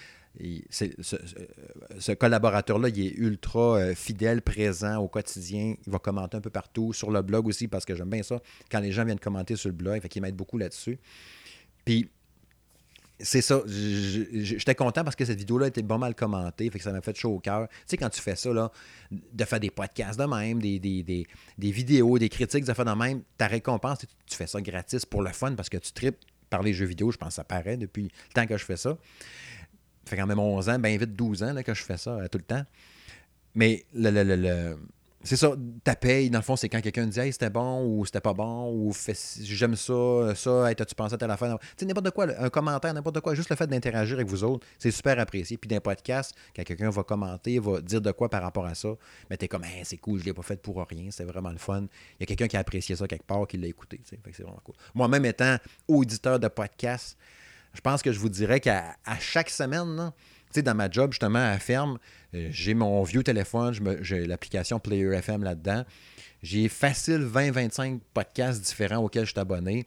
ce, collaborateur-là, il est ultra euh, fidèle, présent au quotidien. Il va commenter un peu partout, sur le blog aussi, parce que j'aime bien ça, quand les gens viennent commenter sur le blog, fait qu'il m'aide beaucoup là-dessus. Puis, c'est ça, j'étais content parce que cette vidéo-là était pas mal commentée, fait que ça m'a fait chaud au cœur. Tu sais, quand tu fais ça, là, de faire des podcasts de même, des, des, vidéos, des critiques de faire de même, ta récompense, tu fais ça gratis pour le fun parce que tu tripes par les jeux vidéo, je pense que ça paraît depuis le temps que je fais ça fait quand même 11 ans, bien vite 12 ans là, que je fais ça euh, tout le temps. Mais le, le, le, c'est ça, ta paye, dans le fond, c'est quand quelqu'un dit Hey, c'était bon ou c'était pas bon ou j'aime ça, ça, hey, t'as-tu pensé à la fin? Tu sais, n'importe quoi, un commentaire, n'importe quoi, juste le fait d'interagir avec vous autres, c'est super apprécié. Puis d'un podcast, quand quelqu'un va commenter, va dire de quoi par rapport à ça, mais t'es comme hey, c'est cool, je l'ai pas fait pour rien, c'est vraiment le fun. Il y a quelqu'un qui a apprécié ça quelque part, qui l'a écouté. C'est vraiment cool. Moi-même étant auditeur de podcast, je pense que je vous dirais qu'à chaque semaine, dans ma job, justement, à ferme, euh, j'ai mon vieux téléphone, j'ai l'application Player FM là-dedans. J'ai facile 20-25 podcasts différents auxquels je suis abonné.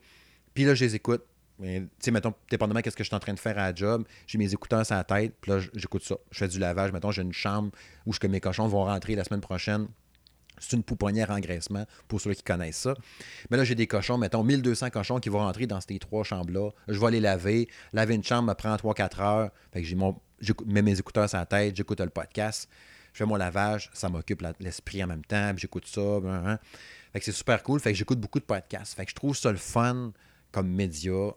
Puis là, je les écoute. Tu sais, mettons, dépendamment de ce que je suis en train de faire à la job, j'ai mes écouteurs sur la tête, puis là, j'écoute ça. Je fais du lavage. Mettons, j'ai une chambre où que mes cochons vont rentrer la semaine prochaine c'est une pouponnière engraissement pour ceux qui connaissent ça. Mais là, j'ai des cochons, mettons 1200 cochons qui vont rentrer dans ces trois chambres-là. Je vais les laver. Laver une chambre me prend 3-4 heures. Fait que j'ai mon, je mets mes écouteurs sur la tête, j'écoute le podcast. Je fais mon lavage, ça m'occupe l'esprit en même temps, j'écoute ça. Fait que c'est super cool. Fait que j'écoute beaucoup de podcasts. Fait que je trouve ça le fun comme média euh,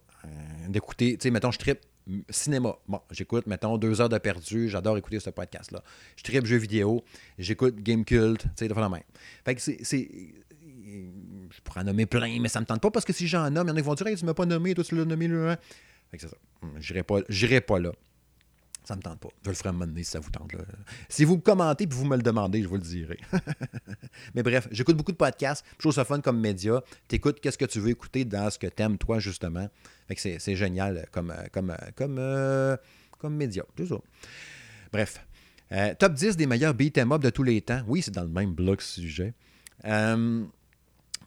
d'écouter. Tu sais, mettons, je tripe cinéma. Bon, j'écoute, mettons, deux heures de perdu. J'adore écouter ce podcast-là. Je tripe jeux vidéo. J'écoute Game Cult. Tu sais, de la main. Fait que c'est. Je pourrais en nommer plein, mais ça me tente pas parce que si j'en nomme, il y en a qui vont dire hey, tu m'as pas nommé, toi tu l'as nommé. Là. Fait que c'est ça. J'irai pas, pas là. Ça me tente pas. Je le ferai un moment donné si ça vous tente. Là. Si vous me commentez et vous me le demandez, je vous le dirai. Mais bref, j'écoute beaucoup de podcasts. Je trouve ça fun comme média. Tu écoutes qu'est-ce que tu veux écouter dans ce que tu aimes, toi, justement. Fait que c'est, génial comme, comme, comme, euh, comme média. C'est ça. Bref. Euh, top 10 des meilleurs beat'em up de tous les temps. Oui, c'est dans le même bloc sujet. Euh,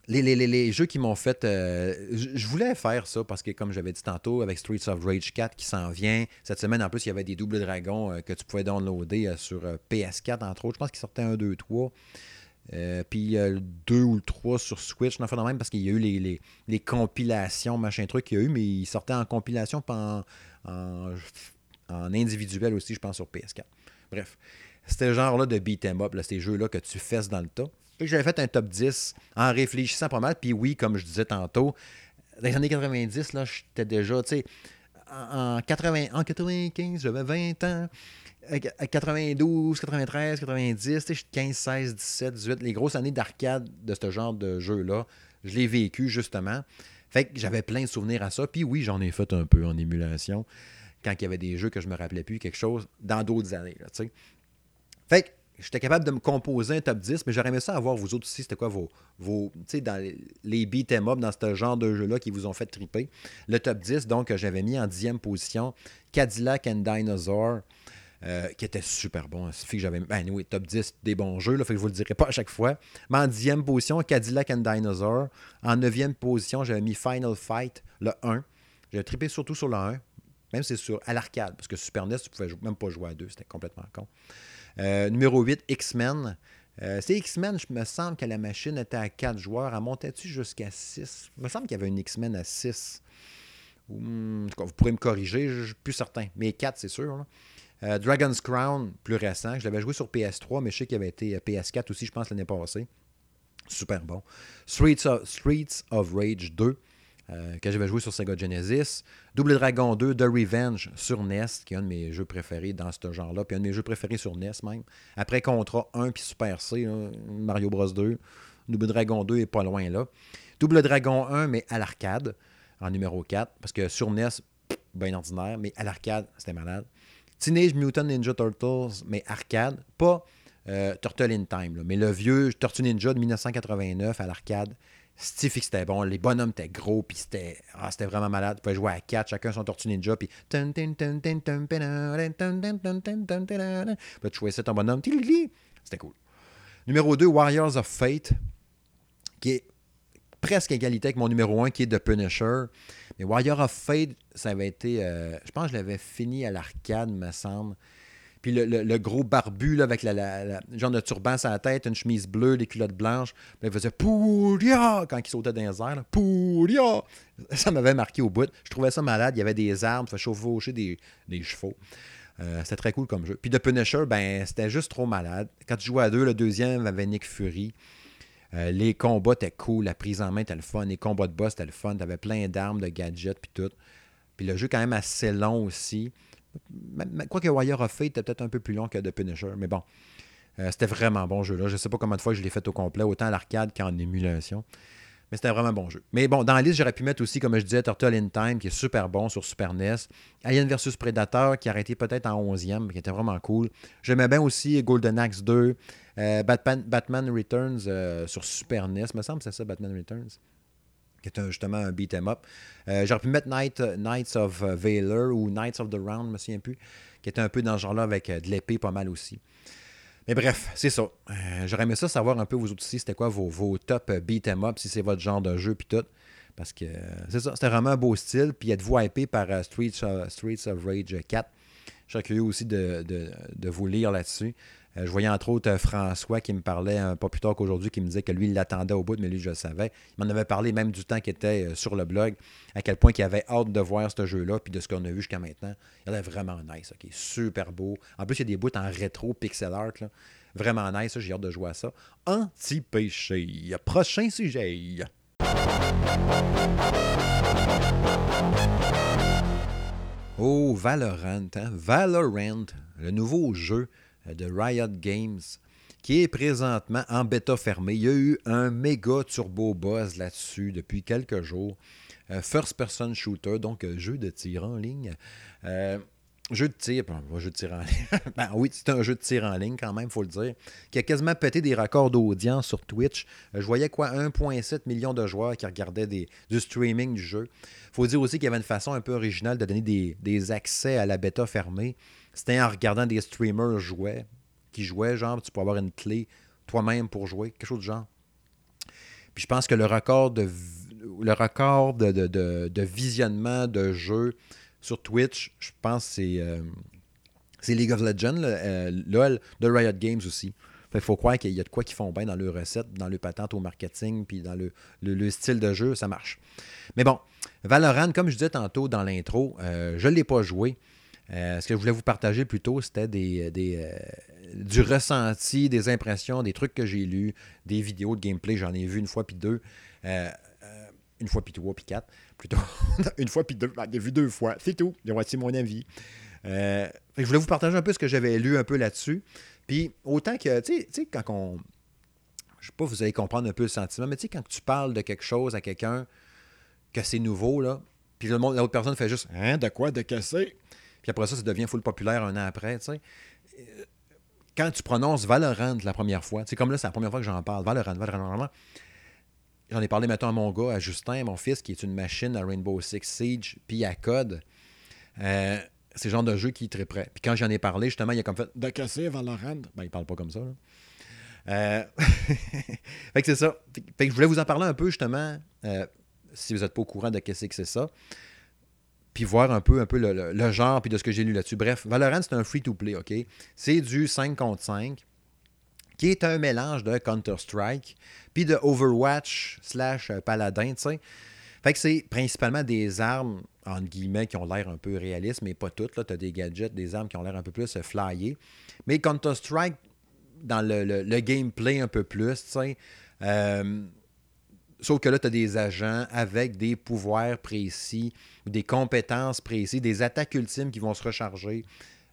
les, jeux qui m'ont fait. Euh, je voulais faire ça parce que, comme j'avais dit tantôt, avec Streets of Rage 4 qui s'en vient, cette semaine, en plus, il y avait des doubles dragons euh, que tu pouvais downloader euh, sur PS4, entre autres. Je pense qu'il sortait un, 2, 3. Euh, puis euh, deux ou trois sur Switch, non, même parce qu'il y a eu les, compilations, machin truc qu'il y a eu, mais ils sortaient en compilation pas en, en, individuel aussi, je pense, sur PS4. Bref, c'était le genre-là de beat 'em up, ces jeux-là que tu fesses dans le tas. J'avais fait un top 10 en réfléchissant pas mal. Puis oui, comme je disais tantôt, dans les années 90, là, j'étais déjà, tu sais, en, 80, en 95, j'avais 20 ans. 92, 93, 90, 15, 16, 17, 18, les grosses années d'arcade de ce genre de jeu-là, je l'ai vécu justement. Fait que j'avais plein de souvenirs à ça. Puis oui, j'en ai fait un peu en émulation quand il y avait des jeux que je me rappelais plus, quelque chose, dans d'autres années. Là, fait que j'étais capable de me composer un top 10, mais j'aurais aimé ça avoir vous autres aussi, c'était quoi vos, vos tu sais, dans les beat'em up, dans ce genre de jeu-là qui vous ont fait triper. Le top 10, donc, j'avais mis en dixième position Cadillac and Dinosaur. Euh, qui était super bon. Il suffit que j'avais. Ben oui, top 10 des bons jeux, là, fait que je vous le dirai pas à chaque fois. Mais en dixième position, Cadillac and Dinosaur. En neuvième position, j'avais mis Final Fight, le 1. J'avais trippé surtout sur le 1, même c'est sur à l'arcade, parce que Super NES, tu pouvais même pas jouer à deux, c'était complètement con. Euh, numéro 8, X-Men. Euh, c'est X-Men, je me semble que la machine était à 4 joueurs. Elle montait-tu jusqu'à 6 Il me semble qu'il y avait une X-Men à 6. Hmm, vous pourrez me corriger, je ne suis plus certain. Mais 4, c'est sûr. Euh, Dragon's Crown, plus récent. Je l'avais joué sur PS3, mais je sais qu'il avait été PS4 aussi, je pense, l'année passée. Super bon. Streets Streets of Rage 2. Euh, que j'avais joué sur Sega Genesis. Double Dragon 2, The Revenge sur NES, qui est un de mes jeux préférés dans ce genre-là, puis un de mes jeux préférés sur NES même. Après Contra 1 puis Super C, Mario Bros 2. Double Dragon 2 est pas loin là. Double Dragon 1, mais à l'arcade, en numéro 4, parce que sur NES, bien ordinaire, mais à l'arcade, c'était malade. Teenage Mutant Ninja Turtles, mais arcade, pas euh, Turtle in Time, mais le vieux Tortue Ninja de 1989 à l'arcade. Stiffy, c'était bon. Les bonhommes étaient gros, puis c'était ah, vraiment malade. Tu pouvais jouer à 4, chacun son Tortue Ninja, puis tu choisissais ton bonhomme. C'était cool. Numéro 2, Warriors of Fate, qui est presque égalité avec mon numéro 1, qui est The Punisher. Mais Warriors of Fate, ça avait été. je pense que je l'avais fini à l'arcade, me semble. Puis le, gros barbu là, avec la, genre de turban sur la tête, une chemise bleue, des culottes blanches. Puis il faisait Pouria quand il sautait dans les airs. Pouria Ça m'avait marqué au bout. Je trouvais ça malade. Il y avait des arbres, il fallait chevaucher des, chevaux. Euh, c'était très cool comme jeu. Puis The Punisher, ben, c'était juste trop malade. Quand tu jouais à deux, le deuxième avait Nick Fury. Euh, les combats étaient cool, la prise en main était le fun, les combats de boss étaient le fun, t'avais plein d'armes, de gadgets, puis tout. Puis le jeu quand même assez long aussi. Quoique Warrior of Fate était peut-être un peu plus long que The Punisher, mais bon. Euh, c'était vraiment bon jeu là. Je ne sais pas combien de fois je l'ai fait au complet, autant à l'arcade qu'en émulation. Mais c'était vraiment bon jeu. Mais bon, dans la liste, j'aurais pu mettre aussi, comme je disais, Turtle in Time, qui est super bon sur Super NES. Alien vs Predator, qui a arrêté peut-être en 11e, mais qui était vraiment cool. J'aimais bien aussi Golden Axe 2, euh, Batman, Returns euh, sur Super NES, me semble c'est ça, Batman Returns qui est justement un beat 'em up. Euh, j'aurais pu mettre Knights of Valor ou Knights of the Round, je me souviens plus, qui était un peu dans ce genre-là avec de l'épée pas mal aussi. Mais bref, c'est ça. J'aurais aimé ça savoir un peu vous aussi, c'était quoi vos, vos top beat 'em up, si c'est votre genre de jeu, puis tout. Parce que c'est ça, c'était vraiment un beau style. Puis êtes-vous hypé par Streets, Streets, of Rage 4? Je serais curieux aussi de vous lire là-dessus. Euh, je voyais entre autres euh, François qui me parlait un peu plus tard qu'aujourd'hui, qui me disait que lui, il l'attendait au bout, mais lui, je le savais. Il m'en avait parlé même du temps qu'il était euh, sur le blog, à quel point il avait hâte de voir ce jeu-là, puis de ce qu'on a vu jusqu'à maintenant. Il est vraiment nice, ok, super beau. En plus, il y a des bouts en rétro pixel art, vraiment nice, j'ai hâte de jouer à ça. Anti-péché, prochain sujet. Oh, Valorant, hein? Valorant, le nouveau jeu euh, de Riot Games, qui est présentement en bêta fermée. Il y a eu un méga turbo buzz là-dessus depuis quelques jours. Euh, first person shooter, donc euh, jeu de tir en ligne. jeu de tir, jeu de tir en ligne. ben oui, c'est un jeu de tir en ligne quand même, il faut le dire, qui a quasiment pété des records d'audience sur Twitch. je voyais quoi, 1,7 million de joueurs qui regardaient du streaming du jeu. Il faut dire aussi qu'il y avait une façon un peu originale de donner des accès à la bêta fermée. C'était en regardant des streamers jouer, qui jouaient, genre, tu peux avoir une clé toi-même pour jouer, quelque chose de genre. Puis je pense que le record de, le record de, visionnement de jeux sur Twitch, je pense que c'est, euh, League of Legends, euh, de Riot Games aussi. Il faut croire qu'il y a de quoi qu'ils font bien dans leur recette, dans le patente au marketing, puis dans le, le, style de jeu, ça marche. Mais bon, Valorant, comme je disais tantôt dans l'intro, euh, je ne l'ai pas joué. Euh, ce que je voulais vous partager plutôt, c'était des, euh, du ressenti, des impressions, des trucs que j'ai lus, des vidéos de gameplay. J'en ai vu une fois puis deux. une fois puis trois puis quatre, plutôt. une fois puis deux. J'ai vu deux fois. C'est tout. J'ai mon avis. je voulais vous partager un peu ce que j'avais lu un peu là-dessus. Puis autant que, tu sais, quand on. Je sais pas, vous allez comprendre un peu le sentiment, mais tu sais, quand tu parles de quelque chose à quelqu'un, que c'est nouveau, là, puis l'autre personne fait juste Hein, de quoi, de casser? Puis après ça, ça devient full populaire un an après, tu sais. Quand tu prononces Valorant la première fois, c'est comme là, c'est la première fois que j'en parle, Valorant, Valorant, Valorant. J'en ai parlé maintenant à mon gars, à Justin, mon fils, qui est une machine à Rainbow Six Siege, puis à Code. Euh, c'est le genre de jeu qui est très prêt. Puis quand j'en ai parlé, justement, il a comme fait De casser Valorant? Ben, il parle pas comme ça. Euh... fait que c'est ça. Fait que je voulais vous en parler un peu, justement, euh, si vous n'êtes pas au courant de qu'est-ce que c'est ça. Puis voir un peu, un peu le, genre, puis de ce que j'ai lu là-dessus. Bref, Valorant, c'est un free-to-play, OK? C'est du 5 contre 5, qui est un mélange de Counter-Strike, puis de Overwatch slash Paladin, tu sais. Fait que c'est principalement des armes, entre guillemets, qui ont l'air un peu réalistes, mais pas toutes. Tu as des gadgets, des armes qui ont l'air un peu plus flyées. Mais Counter-Strike, dans le, gameplay un peu plus, tu sais. Euh, sauf que là, tu as des agents avec des pouvoirs précis, des compétences précises, des attaques ultimes qui vont se recharger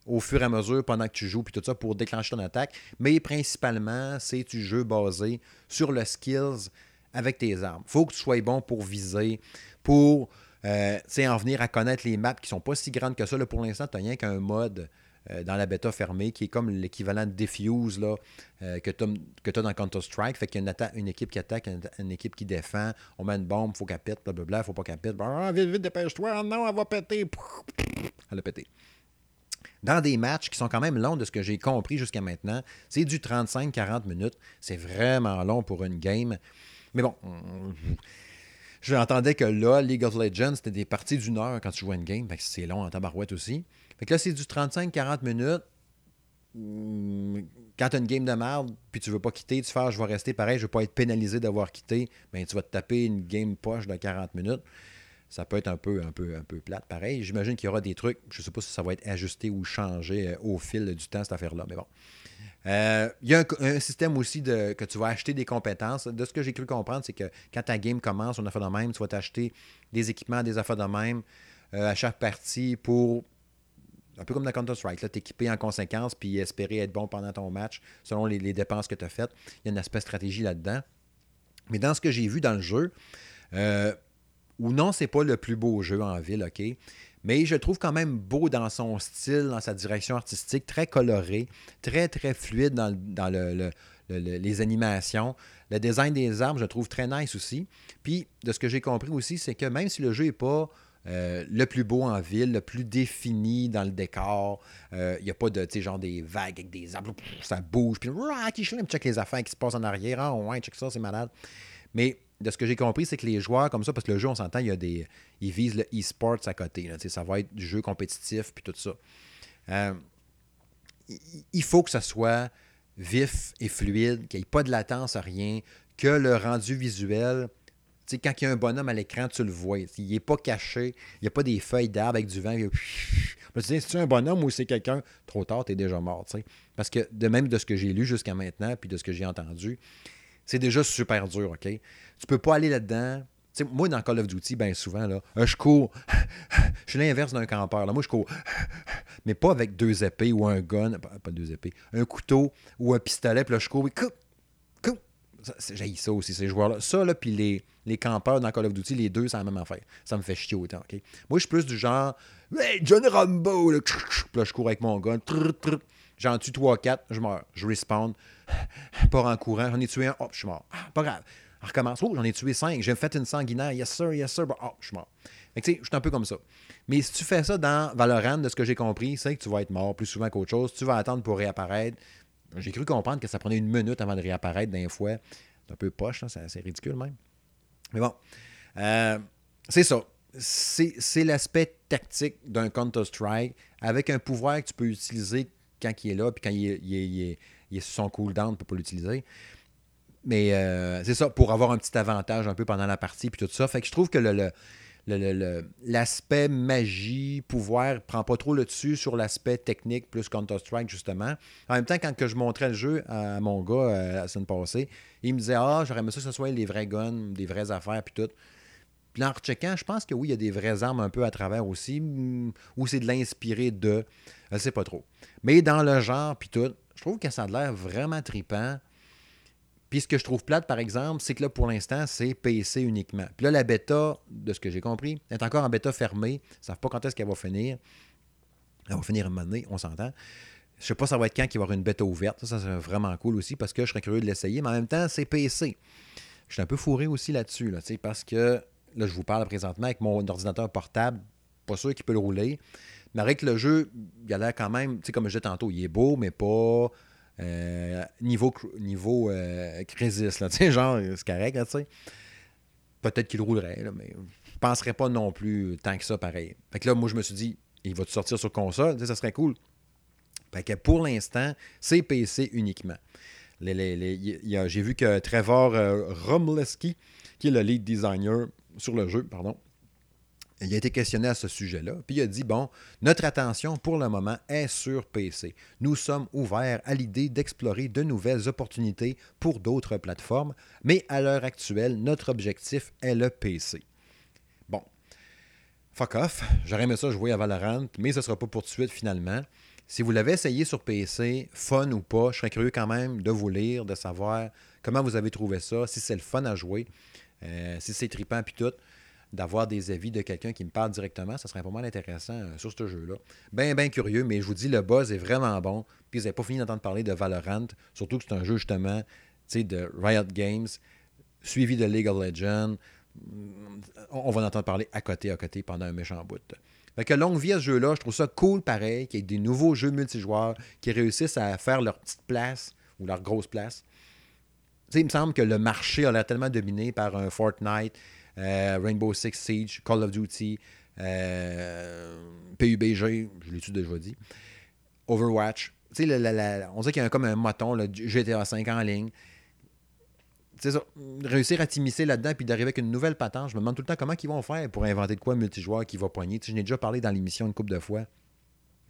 au fur et à mesure pendant que tu joues, puis tout ça pour déclencher ton attaque. Mais principalement, c'est du jeu basé sur le skills avec tes armes. faut que tu sois bon pour viser, pour euh, en venir à connaître les maps qui sont pas si grandes que ça. Là, pour l'instant, tu n'as rien qu'un mode euh, dans la bêta fermée qui est comme l'équivalent de Diffuse là, euh, que tu as, dans Counter-Strike. Fait qu'il y a une, équipe qui attaque, une, équipe qui défend. On met une bombe, faut qu'elle pète, blablabla, faut pas qu'elle pète. Ah, vite, vite, dépêche-toi. Ah, non, elle va péter. Elle a pété dans des matchs qui sont quand même longs de ce que j'ai compris jusqu'à maintenant. C'est du 35-40 minutes. C'est vraiment long pour une game. Mais bon, j'entendais que là, League of Legends, c'était des parties d'une heure quand tu jouais une game. c'est long en tabarouette aussi. Fait que là, c'est du 35-40 minutes. Hmm, quand tu as une game de merde, puis tu veux pas quitter, tu fais ah, je vais rester pareil, je veux pas être pénalisé d'avoir quitté, ben, tu vas te taper une game poche de 40 minutes. Ça peut être un peu, un peu, un peu plate. Pareil, j'imagine qu'il y aura des trucs, je ne sais pas si ça va être ajusté ou changé euh, au fil du temps, cette affaire-là. Mais bon. Euh, il y a un, système aussi de, que tu vas acheter des compétences. De ce que j'ai cru comprendre, c'est que quand ta game commence, on a fait de même, tu vas t'acheter des équipements, des affaires de même euh, à chaque partie pour, un peu comme dans Counter-Strike, t'équiper en conséquence puis espérer être bon pendant ton match selon les, dépenses que tu as faites. Il y a une aspect stratégie là-dedans. Mais dans ce que j'ai vu dans le jeu, euh, ou non, c'est pas le plus beau jeu en ville, OK? Mais je trouve quand même beau dans son style, dans sa direction artistique, très coloré, très, très fluide dans, les animations. Le design des armes, je trouve très nice aussi. Puis, de ce que j'ai compris aussi, c'est que même si le jeu n'est pas euh, le plus beau en ville, le plus défini dans le décor. Il euh, n'y a pas de, tu sais, genre des vagues avec des arbres, ça bouge, puis check les affaires qui se passent en arrière. Ah, ouais, check ça, c'est malade. Mais de ce que j'ai compris, c'est que les joueurs comme ça, parce que le jeu, on s'entend, il y a des. Ils visent le e-sports à côté. ça va être du jeu compétitif puis tout ça. Euh, il faut que ça soit vif et fluide, qu'il n'y ait pas de latence à rien, que le rendu visuel. Tu sais, quand il y a un bonhomme à l'écran, tu le vois. Il n'est pas caché. Il n'y a pas des feuilles d'arbre avec du vent. Tu sais, c'est un bonhomme ou c'est quelqu'un, trop tard, tu es déjà mort. Parce que de même de ce que j'ai lu jusqu'à maintenant, puis de ce que j'ai entendu, c'est déjà super dur, OK? Tu peux pas aller là-dedans. moi, dans Call of Duty, bien souvent, là, euh, je cours. je suis l'inverse d'un campeur. Là. Moi, je cours. Mais pas avec deux épées ou un gun. Pas, deux épées. Un couteau ou un pistolet. Puis là, je cours. J'ai ça aussi, ces joueurs-là. Ça, là, puis les, les campeurs dans Call of Duty, les deux, c'est la même affaire. Ça me fait chier autant, OK? Moi, je suis plus du genre, hey, John Rambo, là, là, je cours avec mon gun. J'en tue 3-4, je meurs. Je respawn. Pas en courant. J'en ai tué un. Hop, je suis mort. Ah, pas grave. On recommence. Oh, j'en ai tué 5. J'ai fait une sanguinaire. Yes, sir, yes, sir. oh, je suis mort. Fait tu sais, je suis un peu comme ça. Mais si tu fais ça dans Valorant, de ce que j'ai compris, c'est que tu vas être mort plus souvent qu'autre chose. Tu vas attendre pour réapparaître. J'ai cru comprendre que ça prenait une minute avant de réapparaître d'un fois. C'est un peu poche, c'est assez ridicule même. Mais bon, euh, c'est ça. C'est l'aspect tactique d'un Counter-Strike avec un pouvoir que tu peux utiliser quand il est là, puis quand il est, il son cooldown, on ne peut pas l'utiliser. Mais euh, c'est ça, pour avoir un petit avantage un peu pendant la partie, puis tout ça. Fait que je trouve que le, l'aspect magie, pouvoir, prend pas trop le dessus sur l'aspect technique plus Counter-Strike, justement. En même temps, quand je montrais le jeu à mon gars euh, la semaine passée, il me disait Ah, j'aurais aimé ça que ce soit les vrais guns, des vraies affaires, puis tout. Puis en recheckant, je pense que oui, il y a des vraies armes un peu à travers aussi, ou c'est de l'inspirer de. Je sais pas trop. Mais dans le genre, puis tout, je trouve que ça a l'air vraiment tripant. Puis ce que je trouve plate, par exemple, c'est que là, pour l'instant, c'est PC uniquement. Puis là, la bêta, de ce que j'ai compris, est encore en bêta fermée. Ils ne savent pas quand est-ce qu'elle va finir. Elle va finir un moment on s'entend. Je ne sais pas ça va être quand qu'il y avoir une bêta ouverte. Ça, c'est vraiment cool aussi parce que je serais curieux de l'essayer. Mais en même temps, c'est PC. Je suis un peu fourré aussi là-dessus, là, parce que là, je vous parle présentement avec mon ordinateur portable. Pas sûr qu'il peut le rouler. Mais avec le jeu, il a l'air quand même, tu comme je disais tantôt, il est beau, mais pas euh, niveau niveau euh, crisis, là, genre, c'est correct, sais. Peut-être qu'il roulerait, là, mais je penserais pas non plus tant que ça, pareil. Fait que là, moi, je me suis dit, il va te sortir sur console, ça serait cool. Fait que pour l'instant, c'est PC uniquement. J'ai vu que Trevor euh, Romleski, qui est le lead designer sur le jeu, pardon, il a été questionné à ce sujet-là, puis il a dit, bon, notre attention pour le moment est sur PC. Nous sommes ouverts à l'idée d'explorer de nouvelles opportunités pour d'autres plateformes, mais à l'heure actuelle, notre objectif est le PC. Bon, fuck off, j'aurais aimé ça jouer à Valorant, mais ce ne sera pas pour tout de suite finalement. Si vous l'avez essayé sur PC, fun ou pas, je serais curieux quand même de vous lire, de savoir comment vous avez trouvé ça, si c'est le fun à jouer, euh, si c'est trippant puis tout d'avoir des avis de quelqu'un qui me parle directement, ça serait pas mal intéressant euh, sur ce jeu-là. Bien, bien curieux, mais je vous dis, le buzz est vraiment bon. Puis vous n'avez pas fini d'entendre parler de Valorant, surtout que c'est un jeu justement de Riot Games, suivi de League of Legends. On va en entendre parler à côté, à côté pendant un méchant bout. Fait que longue vie à ce jeu-là, je trouve ça cool pareil, qu'il y ait des nouveaux jeux multijoueurs qui réussissent à faire leur petite place ou leur grosse place. il me semble que le marché a l'air tellement dominé par un Fortnite, euh, Rainbow Six Siege, Call of Duty, euh, PUBG, je l'ai-tu déjà dit, Overwatch. on dirait qu'il y a comme un moton, le GTA 5 en ligne. Ça, réussir à t'immiscer là-dedans puis d'arriver avec une nouvelle patente, je me demande tout le temps comment ils vont faire pour inventer de quoi multijoueur qui va poigner. je n'ai déjà parlé dans l'émission une couple de fois.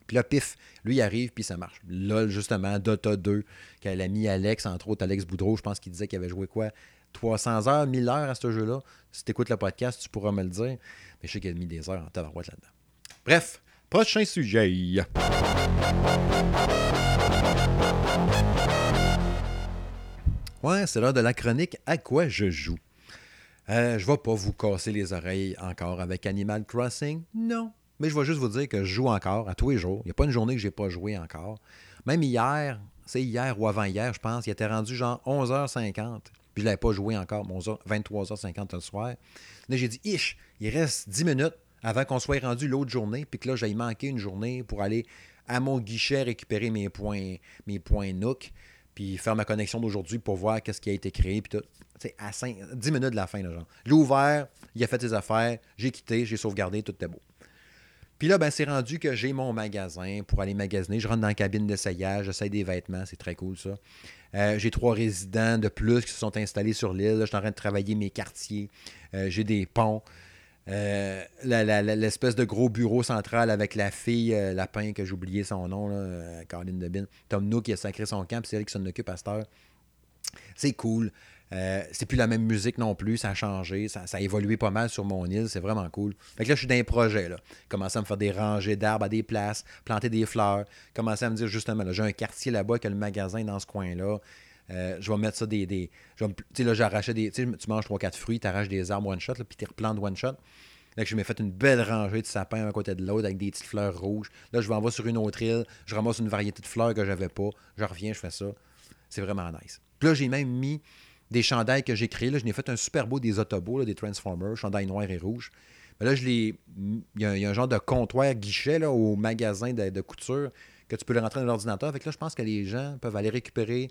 Puis là, pif, lui, il arrive, puis ça marche. LOL, justement, Dota 2, qu'elle a mis Alex, entre autres, Alex Boudreau, je pense qu'il disait qu'il avait joué quoi? 300 heures, 1000 heures à ce jeu-là. Si tu écoutes le podcast, tu pourras me le dire. Mais je sais qu'il a mis des heures en tabarouette là-dedans. Bref, prochain sujet. Ouais, c'est l'heure de la chronique À quoi je joue. Euh, je ne vais pas vous casser les oreilles encore avec Animal Crossing. Non. Mais je vais juste vous dire que je joue encore à tous les jours. Il n'y a pas une journée que je n'ai pas joué encore. Même hier, c'est hier ou avant-hier, je pense, il était rendu genre 11h50 je ne l'avais pas joué encore, 23h50 le soir. Là, j'ai dit, ish, il reste 10 minutes avant qu'on soit rendu l'autre journée, puis que là, j'aille manquer une journée pour aller à mon guichet récupérer mes points, mes points Nook, puis faire ma connexion d'aujourd'hui pour voir qu'est-ce qui a été créé, puis tout. C'est à 5, 10 minutes de la fin, là, genre. J'ai ouvert, il a fait ses affaires, j'ai quitté, j'ai sauvegardé, tout était beau. Puis là, ben, c'est rendu que j'ai mon magasin pour aller magasiner. Je rentre dans la cabine d'essayage, j'essaie des vêtements, c'est très cool ça. Euh, j'ai trois résidents de plus qui se sont installés sur l'île. Je suis en train de travailler mes quartiers. Euh, j'ai des ponts. Euh, l'espèce de gros bureau central avec la fille lapin que oublié son nom, là, Caroline Debin. Tom Nook qui a sacré son camp, c'est elle qui s'en occupe à. C'est cool. Euh, c'est plus la même musique non plus, ça a changé, ça, a évolué pas mal sur mon île, c'est vraiment cool. Fait que là, je suis dans un projet, là. Commencer à me faire des rangées d'arbres à des places, planter des fleurs, commencer à me dire justement, j'ai un quartier là-bas qui a le magasin dans ce coin-là. Euh, je vais mettre ça des. des tu sais, là, j'arrachais des. Tu manges 3-4 fruits, tu arraches des arbres one-shot, puis tu replantes one-shot. Là, je m'ai fait une belle rangée de sapins à côté de l'autre avec des petites fleurs rouges. Là, je vais en voir sur une autre île, je ramasse une variété de fleurs que j'avais pas. Je reviens, je fais ça. C'est vraiment nice. Puis là, j'ai même mis des chandails que j'ai créés. Là, je n'ai fait un super beau des Autobots, des Transformers, chandails noirs et rouges. Mais là, je il y, a, un genre de comptoir guichet au magasin de, couture que tu peux le rentrer dans l'ordinateur. Fait là, je pense que les gens peuvent aller récupérer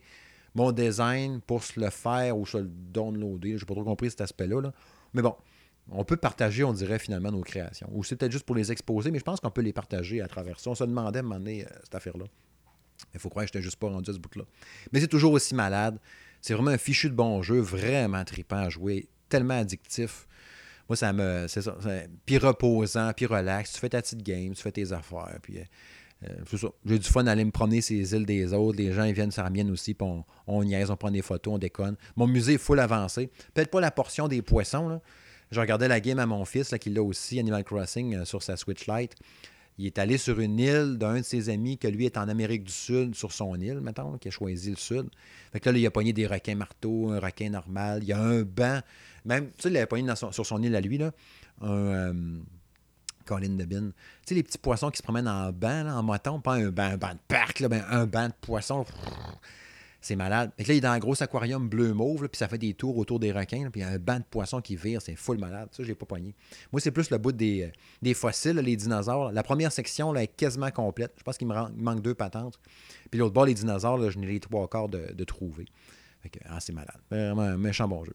mon design pour se le faire ou se le downloader. Je n'ai pas trop compris cet aspect-là. Là. Mais bon, on peut partager, on dirait, finalement, nos créations. Ou c'est peut-être juste pour les exposer, mais je pense qu'on peut les partager à travers ça. On se demandait à un moment donné, euh, cette affaire-là. Il faut croire que je n'étais juste pas rendu à ce bout-là. Mais c'est toujours aussi malade. C'est vraiment un fichu de bon jeu, vraiment trippant à jouer, tellement addictif. Moi, ça me. C'est ça. Puis reposant, puis relax. Tu fais ta petite game, tu fais tes affaires. Puis. Euh. J'ai du fun à aller me promener ces îles des autres. Les gens ils viennent sur la mienne aussi, puis on, niaise, on prend des photos, on déconne. Mon musée est full avancé. Peut-être pas la portion des poissons. Je regardais la game à mon fils, là, qui l'a aussi, Animal Crossing, euh, sur sa Switch Lite. Il est allé sur une île d'un de ses amis que lui est en Amérique du Sud, sur son île, mettons, qui a choisi le Sud. Fait que là, il a pogné des requins marteaux, un requin normal. Il y a un banc. Même, tu sais, il avait pogné sur son île à lui, là, un. Euh, Colin de Bin. Tu sais, les petits poissons qui se promènent en banc, là, en moton, pas un banc, un banc de parc, là, ben, un banc de poissons. C'est malade. Et là, il est dans un gros aquarium bleu-mauve, puis ça fait des tours autour des requins, puis il y a un banc de poissons qui vire, c'est full malade. Ça, je l'ai pas pogné. Moi, c'est plus le bout des, euh, des fossiles, les dinosaures. La première section là, est quasiment complète. Je pense qu'il me, manque deux patentes. Puis l'autre bord, les dinosaures, je n'ai les trois quarts de, trouver. ah, c'est malade. Vraiment un méchant bon jeu.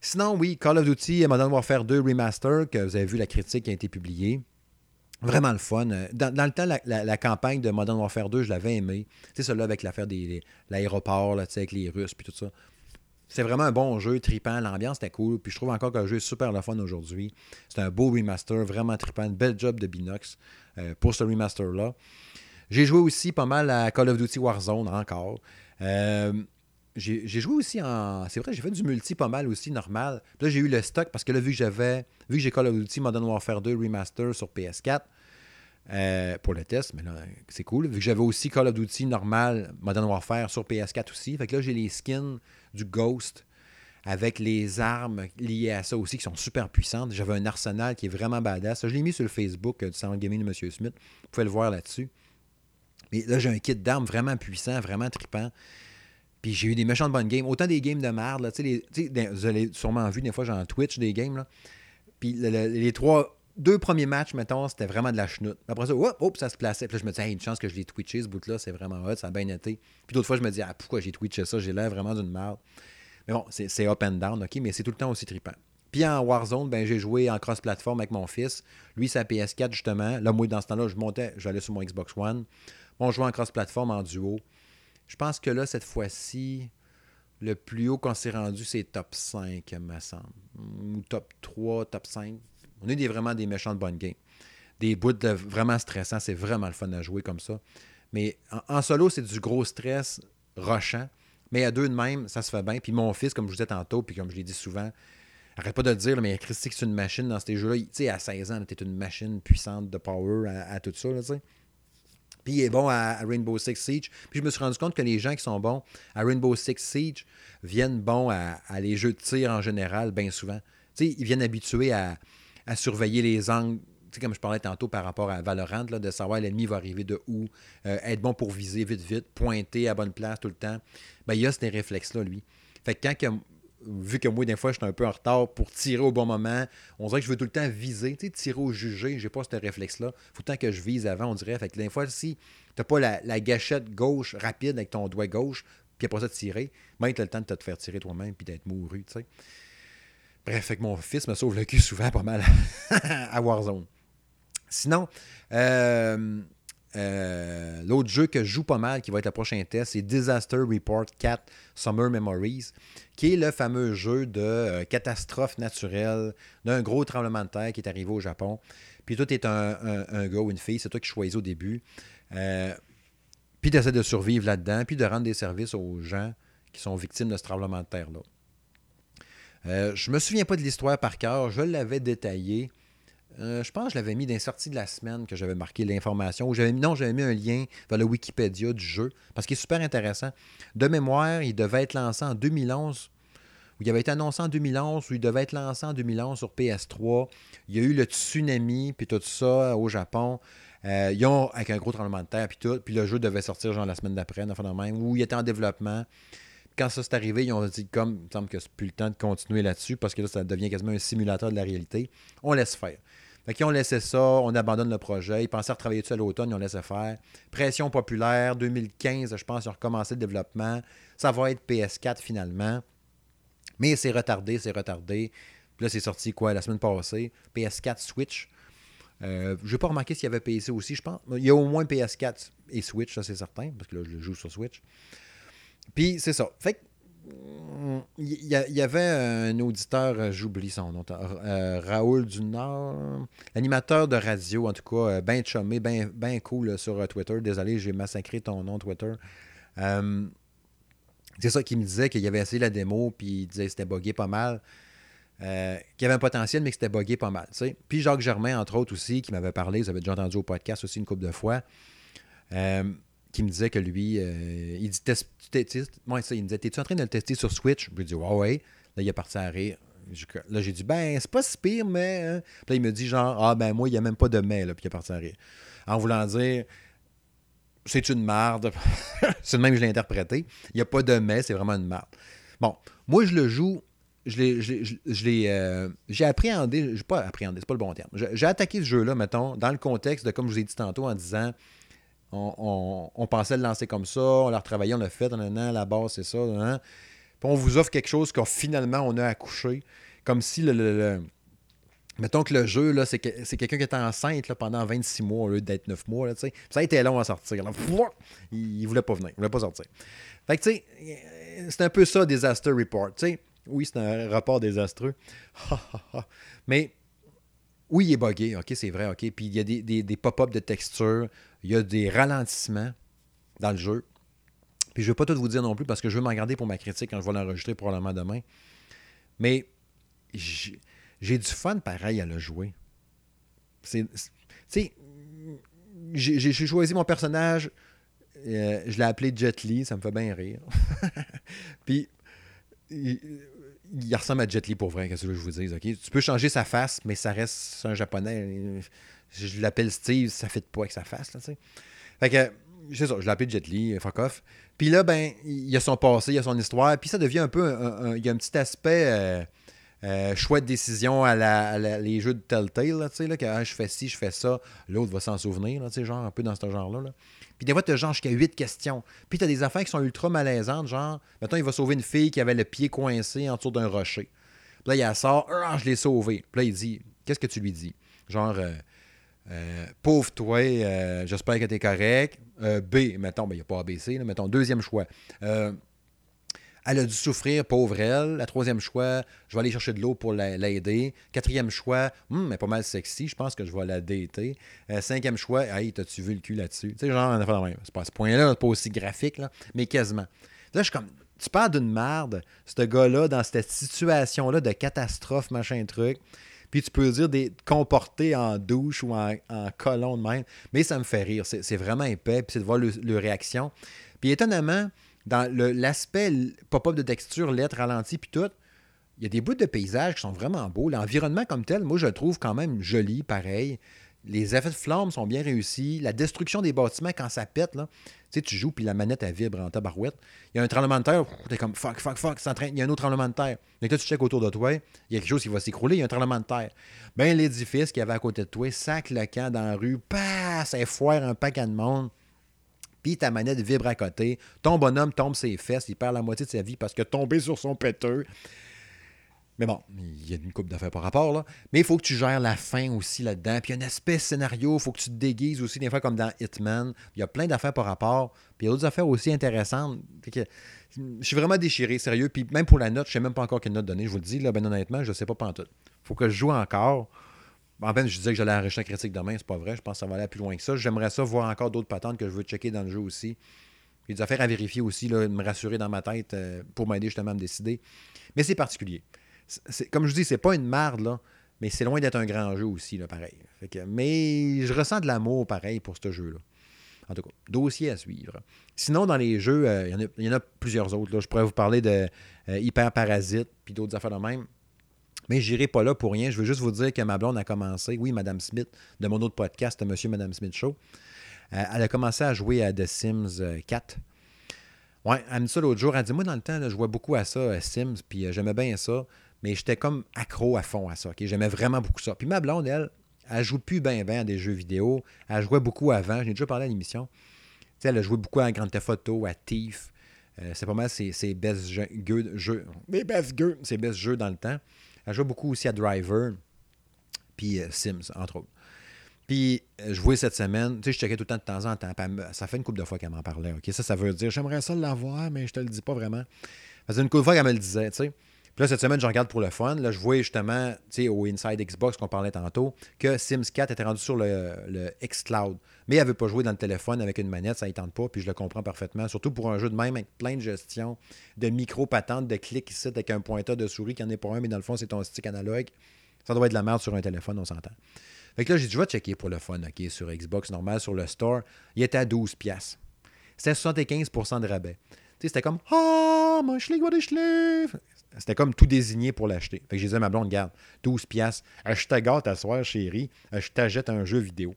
Sinon, oui, Call of Duty Modern Warfare 2 Remaster, que vous avez vu la critique qui a été publiée. Vraiment le fun. Dans, le temps, la, campagne de Modern Warfare 2, je l'avais aimé. Tu sais, celui-là avec l'affaire de l'aéroport, avec les Russes, puis tout ça. C'est vraiment un bon jeu, tripant. L'ambiance était cool. Puis je trouve encore que le jeu est super le fun aujourd'hui. C'est un beau remaster, vraiment tripant. Une belle job de Binox euh, pour ce remaster-là. J'ai joué aussi pas mal à Call of Duty Warzone encore. Euh, j'ai joué aussi en. C'est vrai, j'ai fait du multi pas mal aussi, normal. Puis là, j'ai eu le stock parce que là, vu que j'avais. Vu que j'ai Call of Duty Modern Warfare 2 Remaster sur PS4 euh, pour le test, mais là, c'est cool. Vu que j'avais aussi Call of Duty normal Modern Warfare sur PS4 aussi. Fait que là, j'ai les skins du Ghost avec les armes liées à ça aussi qui sont super puissantes. J'avais un arsenal qui est vraiment badass. Je l'ai mis sur le Facebook euh, du Salon Gaming de M. Smith. Vous pouvez le voir là-dessus. Mais là, j'ai un kit d'armes vraiment puissant, vraiment trippant. J'ai eu des méchantes bonnes games. Autant des games de merde. Là, vous avez sûrement vu des fois, genre Twitch, des games. Là. Puis les trois, deux premiers matchs, mettons, c'était vraiment de la chenoute. Après ça, hop, ça se plaçait. Puis là, je me disais, hey, une chance que je l'ai twitché, ce bout-là, c'est vraiment hot, ça a bien été. Puis d'autres fois, je me dis, ah, pourquoi j'ai twitché ça? J'ai l'air vraiment d'une merde. Mais bon, c'est up and down, OK, mais c'est tout le temps aussi trippant. Puis en Warzone, ben, j'ai joué en cross-platform avec mon fils. Lui, sa PS4, justement. Là, moi, dans ce temps-là, je montais, j'allais sur mon Xbox One. On jouait en cross-platform en duo. Je pense que là, cette fois-ci, le plus haut qu'on s'est rendu, c'est top 5, me semble. Ou top 3, top 5. On est vraiment des méchants de bonne game. Des bouts de vraiment stressants, c'est vraiment le fun à jouer comme ça. Mais en, solo, c'est du gros stress rochant. Mais à deux de même, ça se fait bien. Puis mon fils, comme je vous disais tantôt, puis comme je l'ai dit souvent, arrête pas de le dire, mais Christy, c'est une machine dans ces jeux-là. Tu sais, à 16 ans, tu es une machine puissante de power à, à tout ça, tu sais. Est bon à, Rainbow Six Siege. Puis je me suis rendu compte que les gens qui sont bons à Rainbow Six Siege viennent bons à, les jeux de tir en général, bien souvent. Tu sais, ils viennent habitués à, surveiller les angles. Tu sais, comme je parlais tantôt par rapport à Valorant, là, de savoir l'ennemi va arriver de où, euh, être bon pour viser vite, vite, pointer à bonne place tout le temps. Ben, il a ces réflexes-là, lui. Fait que quand vu que moi, des fois, je suis un peu en retard pour tirer au bon moment, on dirait que je veux tout le temps viser, tu sais, tirer au jugé, j'ai pas ce réflexe-là. Faut temps que je vise avant, on dirait. Fait que des fois, si tu pas la, gâchette gauche rapide avec ton doigt gauche, puis après ça, tirer, ben, tu as le temps de te faire tirer toi-même puis d'être mouru, tu sais. Bref, fait que mon fils me sauve le cul souvent pas mal à Warzone. Sinon, euh, euh, l'autre jeu que je joue pas mal, qui va être le prochain test, c'est Disaster Report 4 Summer Memories, qui est le fameux jeu de euh, catastrophe naturelle, d'un gros tremblement de terre qui est arrivé au Japon. Puis tout est un, un, gars ou une fille, c'est toi qui choisis au début. Euh, puis tu de survivre là-dedans, puis de rendre des services aux gens qui sont victimes de ce tremblement de terre-là. Je me souviens pas de l'histoire par cœur, je l'avais détaillé. Euh, je pense que je l'avais mis dans sortie de la semaine que j'avais marqué l'information. Non, j'avais mis un lien vers le Wikipédia du jeu parce qu'il est super intéressant. De mémoire, il devait être lancé en 2011. Ou il avait été annoncé en 2011 ou il devait être lancé en 2011 sur PS3. Il y a eu le tsunami puis tout ça au Japon. Euh, ils ont, avec un gros tremblement de terre puis tout. Puis le jeu devait sortir genre la semaine d'après, même, où il était en développement quand ça s'est arrivé, ils ont dit comme il me semble que c'est plus le temps de continuer là-dessus parce que là, ça devient quasiment un simulateur de la réalité. On laisse faire. Fait qu'ils ont laissé ça, on abandonne le projet. Ils pensaient retravailler dessus à l'automne, ils ont laissé faire. Pression populaire, 2015, je pense, ils ont recommencé le développement. Ça va être PS4 finalement. Mais c'est retardé, c'est retardé. Puis là, c'est sorti quoi la semaine passée? PS4 Switch. Euh, je n'ai pas remarqué s'il y avait PC aussi, je pense. Il y a au moins PS4 et Switch, ça c'est certain, parce que là, je le joue sur Switch. Puis c'est ça. Fait que il y, avait un auditeur, euh, j'oublie son nom, euh, Raoul du Nord, animateur de radio, en tout cas, bien chumé, bien ben cool sur Twitter. Désolé, j'ai massacré ton nom Twitter. c'est ça qu'il me disait qu'il avait essayé la démo, puis il disait que c'était buggé pas mal. Qu'il y avait un potentiel, mais que c'était buggé pas mal. Puis Jacques Germain, entre autres aussi, qui m'avait parlé, vous avez déjà entendu au podcast aussi une couple de fois, qui me disait que lui, euh, il dit, test, ça, il me disait, t'es-tu en train de le tester sur Switch? Je lui ai dit, ouais, ouais. Là, il est parti à rire. Là, j'ai dit, ben, c'est pas si pire, mais. Hein. Puis là, il me dit, genre, ah, ben, moi, il n'y a même pas de mais, là, puis il est parti à rire. En voulant dire, c'est une marde. c'est le même que je l'ai interprété. Il n'y a pas de mais, c'est vraiment une marde. Bon, moi, je le joue je l'ai, euh, j'ai appréhendé, j'ai pas appréhendé, c'est pas le bon terme. J'ai attaqué ce jeu-là, mettons, dans le contexte de, comme je vous ai dit tantôt, en disant on, pensait le lancer comme ça, on l'a retravaillé, on l'a fait, an, la base, c'est ça. Puis on vous offre quelque chose qu'on finalement on a accouché. Comme si le, Mettons que le jeu, là, c'est, c'est quelqu'un qui était enceinte pendant 26 mois au lieu d'être 9 mois. Là, ça a été long à sortir. il, ne voulait pas venir, il voulait pas sortir. Fait que, tu sais, c'est un peu ça, Disaster Report. oui, c'est un rapport désastreux. Mais oui, il est buggé, OK, c'est vrai, OK. Puis il y a des, pop-up de texture, il y a des ralentissements dans le jeu. Puis je ne vais pas tout vous dire non plus parce que je veux m'en garder pour ma critique quand je vais l'enregistrer probablement demain. Mais j'ai du fun pareil à le jouer. Tu sais, j'ai choisi mon personnage, euh, je l'ai appelé Jet Li, ça me fait bien rire. Puis il ressemble à Jet Li pour vrai, qu'est-ce que je vous dis. Tu peux changer sa face, mais ça reste un japonais. Je l'appelle Steve, ça fait pas avec sa face. Là, fait que, c'est ça, je l'appelle Jet Li, fuck off. Puis là, ben, il y a son passé, il y a son histoire, puis ça devient un peu. il y a un petit aspect. Euh, euh, chouette décision à, la, les jeux de Telltale, là, là, que ah, je fais ci, je fais ça, l'autre va s'en souvenir, là, genre un peu dans ce genre-là. Là. Puis des fois, tu as genre jusqu'à 8 questions. Puis tu as des affaires qui sont ultra malaisantes, genre, maintenant il va sauver une fille qui avait le pied coincé en dessous d'un rocher. Puis là, il sort, ah, je l'ai sauvé. Puis là, il dit, qu'est-ce que tu lui dis? Genre, euh, euh, pauvre toi, euh, j'espère que tu es correct. B, mettons, ben, il n'y a pas ABC, mettons, deuxième choix. Elle a dû souffrir, pauvre elle. La troisième choix, je vais aller chercher de l'eau pour l'aider. Quatrième choix, hum, elle est pas mal sexy, je pense que je vais la dater. Euh, cinquième choix, hey, t'as-tu vu le cul là-dessus? Tu sais, genre, c'est pas à ce point-là, pas aussi graphique, là, mais quasiment. Là, je suis comme, tu parles d'une merde, ce gars-là, dans cette situation-là de catastrophe, machin truc. Puis tu peux dire des comportés en douche ou en, en colon de même. Mais ça me fait rire. C'est vraiment épais. Puis c'est de voir le, le réaction. Puis étonnamment, dans l'aspect pop-up de texture, lettres ralenties, puis tout, il y a des bouts de paysage qui sont vraiment beaux. L'environnement comme tel, moi, je le trouve quand même joli, pareil. Les effets de flammes sont bien réussis. La destruction des bâtiments, quand ça pète, là, tu sais, tu joues, puis la manette, elle vibre en tabarouette. Il y a un tremblement de terre, t'es comme fuck, fuck, fuck, il y a un autre tremblement de terre. Donc là, tu checkes autour de toi, il y a quelque chose qui va s'écrouler, il y a un tremblement de terre. Ben, l'édifice qui avait à côté de toi, sac le dans la rue, passe, ça foire un paquet de monde puis ta manette vibre à côté, ton bonhomme tombe ses fesses, il perd la moitié de sa vie parce que tombé sur son péteux. Mais bon, il y a une coupe d'affaires par rapport, là. Mais il faut que tu gères la fin aussi là-dedans. Puis il y a un aspect scénario, il faut que tu te déguises aussi, des fois comme dans Hitman. Il y a plein d'affaires par rapport. Puis il y a d'autres affaires aussi intéressantes. je suis vraiment déchiré, sérieux. Puis même pour la note, je ne sais même pas encore quelle note donner. Je vous le dis, là, ben honnêtement, je ne sais pas en tout. faut que je joue encore. En je disais que j'allais enregistrer la critique demain, c'est pas vrai. Je pense que ça va aller plus loin que ça. J'aimerais ça voir encore d'autres patentes que je veux checker dans le jeu aussi. Il des affaires à vérifier aussi, là, me rassurer dans ma tête euh, pour m'aider justement à me décider. Mais c'est particulier. comme je dis, c'est pas une marde, mais c'est loin d'être un grand jeu aussi, là, pareil. mais je ressens de l'amour pareil pour ce jeu-là. En tout cas, dossier à suivre. Sinon, dans les jeux, euh, il y, en a plusieurs autres. Là. Je pourrais vous parler de euh, Hyper Parasite, puis d'autres affaires de même. Mais j'irai pas là pour rien. Je veux juste vous dire que ma blonde a commencé, oui, Madame Smith, de mon autre podcast, Monsieur Madame Smith Show. Euh, elle a commencé à jouer à The Sims 4. Euh, ouais, elle me dit ça l'autre jour. Elle dit Moi, dans le temps, je jouais beaucoup à ça, à Sims, puis euh, j'aimais bien ça. Mais j'étais comme accro à fond à ça. J'aimais vraiment beaucoup ça. Puis ma blonde, elle, elle joue plus bien bien à des jeux vidéo. Elle jouait beaucoup avant. J'en ai déjà parlé à l'émission. elle a joué beaucoup à Grand Theft Auto, à Thief. c'est pas mal ses, ses best jeux, jeux, best ses best jeux dans le temps. Elle joue beaucoup aussi à Driver, puis euh, Sims, entre autres. Puis, euh, je jouais cette semaine. Tu sais, je checkais tout le temps de temps en temps. Ça fait une couple de fois qu'elle m'en parlait. OK, ça, ça veut dire, j'aimerais ça l'avoir, mais je te le dis pas vraiment. Ça faisait une couple de fois qu'elle me le disait, tu sais. Là, cette semaine, je regarde pour le fun. Là, je vois justement, tu sais, au Inside Xbox qu'on parlait tantôt, que Sims 4 était rendu sur le, Xcloud. Mais elle veut pas jouer dans le téléphone avec une manette, ça ne tente pas, puis je le comprends parfaitement. Surtout pour un jeu de même avec plein de gestion, de micro-patentes, de clics ici avec un pointeur de souris qui en est pas un, mais dans le fond, c'est ton stick analogue. Ça doit être de la merde sur un téléphone, on s'entend. Fait que là, j'ai dit, je vais checker pour le fun, OK, sur Xbox normal, sur le store. Il était à 12$. C'était 75% de rabais. Tu sais, c'était comme, ah, oh, mon what c'était comme tout désigné pour l'acheter. Fait que je disais à ma blonde, garde, 12 piastres, je te gâte à soir, chérie, je t'achète un jeu vidéo.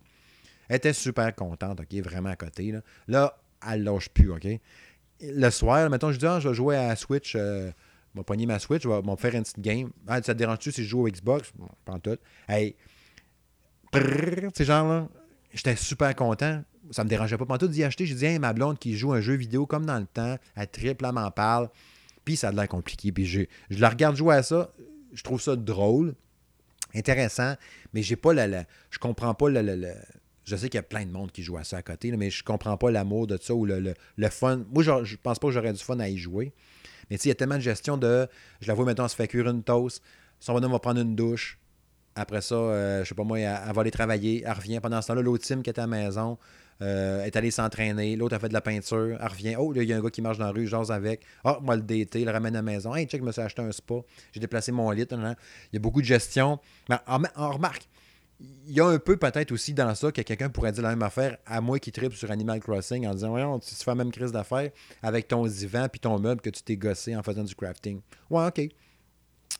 Elle était super contente, OK, vraiment à côté. Là, là elle lâche plus, OK. Le soir, mettons, je dis, ah, je vais jouer à Switch, euh, je vais pogner ma Switch, je vais, me faire une petite game. Ah, ça te dérange-tu si je joue au Xbox? Bon, pas tout. Hey, tu genre là, j'étais super content. Ça me dérangeait pas. tout d'y acheter, j'ai dit, ma blonde qui joue un jeu vidéo comme dans le temps, elle triple, elle m'en parle. Puis ça a l'air compliqué. Puis je, la regarde jouer à ça. Je trouve ça drôle, intéressant, mais j'ai pas la, la, Je comprends pas le, je sais qu'il y a plein de monde qui joue à ça à côté, mais je comprends pas l'amour de ça ou le, fun. Moi, je, je pense pas que j'aurais du fun à y jouer. Mais tu sais, il y a tellement de gestion de. Je la vois maintenant, se fait cuire une toast. Son bonhomme va prendre une douche. Après ça, euh, je sais pas moi, elle, va aller travailler. Elle revient. Pendant ce temps-là, l'autre team qui est à la maison euh, est allé s'entraîner. L'autre a fait de la peinture. Elle revient. Oh, il y a un gars qui marche dans la rue, j'ose avec. Ah, moi, le DT, il le ramène à la maison. Hey, check, je me suis acheté un spa. J'ai déplacé mon lit. Il y a beaucoup de gestion. Mais en, remarque, il y a un peu peut-être aussi dans ça que quelqu'un pourrait dire la même affaire à moi qui tripe sur Animal Crossing en disant Voyons, tu fais la même crise d'affaires avec ton divan puis ton meuble que tu t'es gossé en faisant du crafting. Ouais, ok.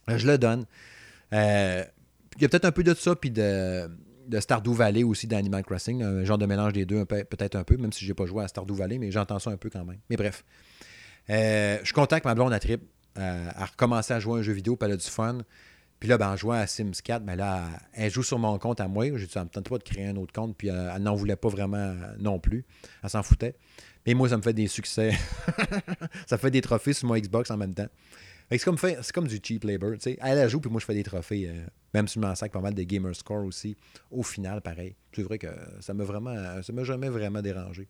Euh, je le donne. Euh, il y a peut-être un peu de ça, puis de, de Stardew Valley aussi d'Animal Crossing, un genre de mélange des deux, peut-être un peu, même si je n'ai pas joué à Stardew Valley, mais j'entends ça un peu quand même. Mais bref. Euh, je que ma blonde a trip à recommencer à jouer à un jeu vidéo, puis elle a du fun. Puis là, ben, en jouant à Sims 4, mais là, elle joue sur mon compte à moi. J'ai dit, ça me tente pas de créer un autre compte, puis elle, n'en voulait pas vraiment non plus. Elle s'en foutait. Mais moi, ça me fait des succès. ça fait des trophées sur mon Xbox en même temps. C'est comme, comme du cheap labor. Elle, elle joue, puis moi, je fais des trophées. Euh, même si je m'en sac pas mal des gamer score aussi. Au final, pareil. C'est vrai que ça m'a vraiment. Ça m'a jamais vraiment dérangé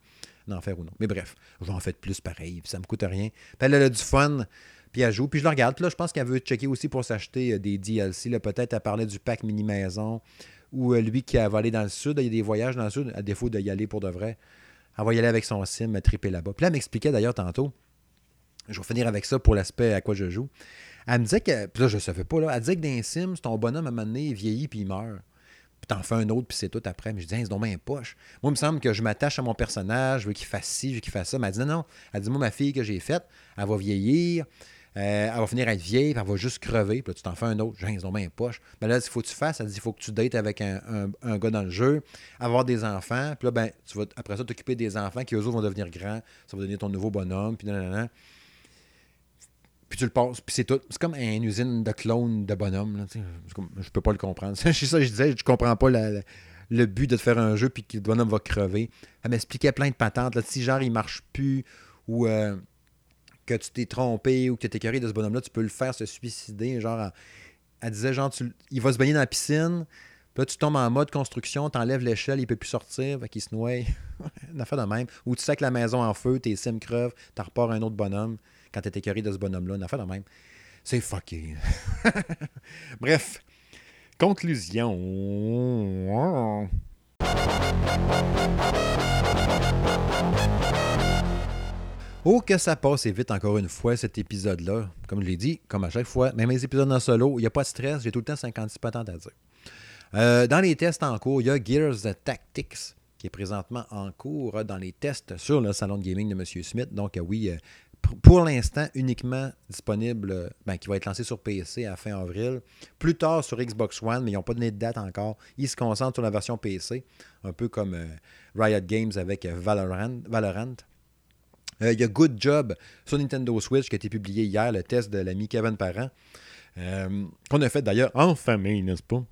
d'en faire ou non. Mais bref, j'en fais plus pareil, puis ça me coûte rien. Puis elle a du fun, puis elle joue. Puis je la regarde. Là, je pense qu'elle veut checker aussi pour s'acheter euh, des DLC. Peut-être elle parlait du pack mini-maison. Ou euh, lui qui va aller dans le sud. Il y a des voyages dans le sud, à défaut d'y aller pour de vrai. Elle va y aller avec son sim, triper là-bas. Puis là, elle m'expliquait d'ailleurs tantôt. Je vais finir avec ça pour l'aspect à quoi je joue. Elle me disait que. Puis là, je ne savais pas. Là, elle disait que dans Sims, ton bonhomme, à un moment donné, il vieillit puis il meurt. Puis t'en fais un autre, puis c'est tout après. Mais je dis, c'est donc bien poche. Moi, il me semble que je m'attache à mon personnage, je veux qu'il fasse ci, je veux qu'il fasse ça. Mais elle dit, non, non. Elle dit, moi, ma fille que j'ai faite, elle va vieillir. Euh, elle va finir à être vieille, puis elle va juste crever, puis là, tu t'en fais un autre. J'ai ont bien poche. Mais là, il faut que tu fasses. Elle dit il faut que tu dates avec un, gars dans le jeu, avoir des enfants, puis là, ben, tu vas après ça t'occuper des enfants qui eux autres vont devenir grands. Ça va devenir ton nouveau bonhomme, puis nan, puis tu le passes, puis c'est tout. C'est comme une usine de clones de bonhommes. je peux pas le comprendre. c'est ça que je disais, je comprends pas le but de te faire un jeu puis que le bonhomme va crever. Elle m'expliquait plein de patentes. Là, si genre il marche plus ou euh, que tu t'es trompé ou que tu t'es écœuré de ce bonhomme-là, tu peux le faire se suicider. Genre, elle, disait genre, il va se baigner dans la piscine. Puis là, tu tombes en mode construction, tu enlèves l'échelle, il peut plus sortir, fait qu'il se noie. une affaire de même. Ou tu sais que la maison en feu, tes sims crevent, tu repars un autre bonhomme quand t'es écœuré de ce bonhomme-là. Une affaire de même. C'est fucké. Bref. Conclusion. Oh, que ça passe vite encore une fois cet épisode-là. Comme je l'ai dit, comme à chaque fois, même les épisodes en solo, il n'y a pas de stress, j'ai tout le temps 56 patentes à dire. Euh, dans les tests en cours, il y a Gears Tactics qui est présentement en cours dans les tests sur le salon de gaming de M. Smith. Donc, euh, oui, euh, pour l'instant uniquement disponible, ben, qui va être lancé sur PC à fin avril. Plus tard sur Xbox One, mais ils n'ont pas donné de date encore. Ils se concentrent sur la version PC, un peu comme euh, Riot Games avec euh, Valorant. Euh, il y a Good Job sur Nintendo Switch qui a été publié hier, le test de l'ami Kevin Parent, qu'on a fait d'ailleurs en famille, n'est-ce pas?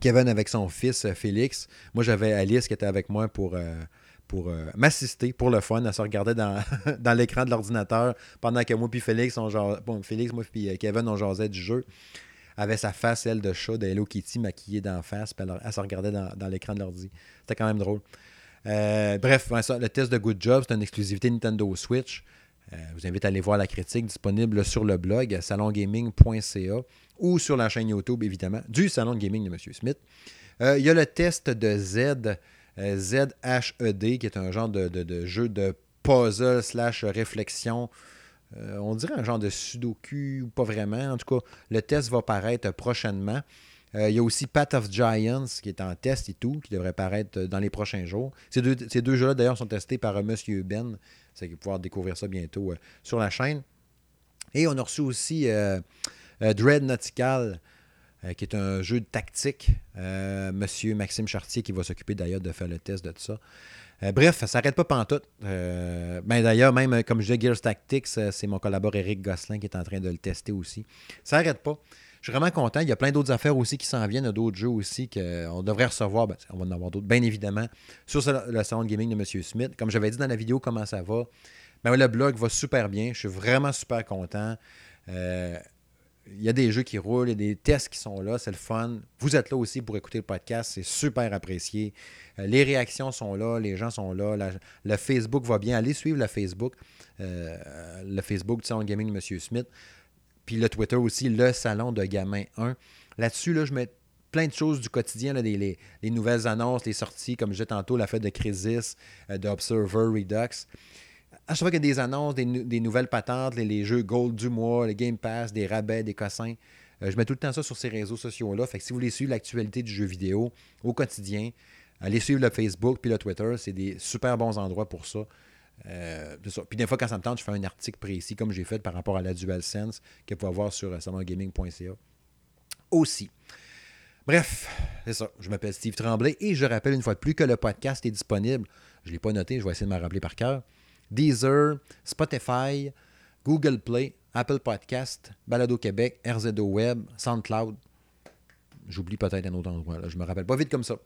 Kevin avec son fils Félix. Moi, j'avais Alice qui était avec moi pour pour euh, m'assister pour le fun. Elle se regardait dans, l'écran de l'ordinateur pendant que moi puis Félix, on Félix, moi puis euh, Kevin, on jasait du jeu. avait sa face, elle, de chat, de Hello Kitty maquillée d'en face, puis elle, se regardait dans, l'écran de l'ordi. C'était quand même drôle. Euh, bref, le test de Good Job, c'est une exclusivité Nintendo Switch. Je vous invite à aller voir la critique disponible sur le blog salongaming.ca ou sur la chaîne YouTube, évidemment, du Salon de Gaming de M. Smith. il y a le test de Z, ZHED, qui est un genre de jeu de puzzle slash réflexion euh, on dirait un genre de sudoku ou pas vraiment. En tout cas, le test va paraître prochainement. Euh, il y a aussi Path of Giants qui est en test et tout, qui devrait paraître dans les prochains jours. Ces deux, jeux-là, d'ailleurs, sont testés par M. Monsieur Ben. Vous allez pouvoir découvrir ça bientôt euh, sur la chaîne. Et on a reçu aussi Dread Nautical, qui est un jeu de tactique. Monsieur Maxime Chartier qui va s'occuper d'ailleurs de faire le test de tout ça. Euh, bref, ça s'arrête pas pantoute. Euh, ben D'ailleurs, même euh, comme je dis Gears Tactics, c'est mon collaborateur Eric Gosselin qui est en train de le tester aussi. Ça n'arrête pas. Je suis vraiment content. Il y a plein d'autres affaires aussi qui s'en viennent, d'autres jeux aussi qu'on devrait recevoir. Ben, on va en avoir d'autres, bien évidemment, sur le salon de gaming de M. Smith. Comme j'avais dit dans la vidéo, comment ça va? Ben, le blog va super bien. Je suis vraiment super content il y a des jeux qui roulent, il y a des tests qui sont là, c'est le fun. Vous êtes là aussi pour écouter le podcast, c'est super apprécié. Euh, les réactions sont là, les gens sont là, le Facebook va bien. Allez suivre le Facebook, euh, le Facebook du Salon Gaming de M. Smith, puis le Twitter aussi, le Salon de Gamin 1. Là-dessus, là, je mets plein de choses du quotidien, les, nouvelles annonces, les sorties, comme je disais tantôt, la fête de Crisis, euh, d'Observer Redux à chaque fois qu'il y a des annonces, des, nouvelles patentes, les, jeux Gold du mois, les Game Pass, des rabais, des cossins, euh, je mets tout le temps ça sur ces réseaux sociaux-là. Fait que si vous voulez suivre l'actualité du jeu vidéo au quotidien, allez suivre le Facebook puis le Twitter. C'est des super bons endroits pour ça. Euh, puis des fois, quand ça me tente, je fais un article précis, comme j'ai fait par rapport à la DualSense, que vous pouvez voir sur euh, salongaming.ca aussi. Bref, c'est ça. Je m'appelle Steve Tremblay et je rappelle une fois de plus que le podcast est disponible. Je ne l'ai pas noté, je vais essayer de me rappeler par cœur. Deezer, Spotify, Google Play, Apple Podcast, Balado Québec, RZO Web, SoundCloud. J'oublie peut-être un autre endroit, là. je me rappelle pas vite comme ça.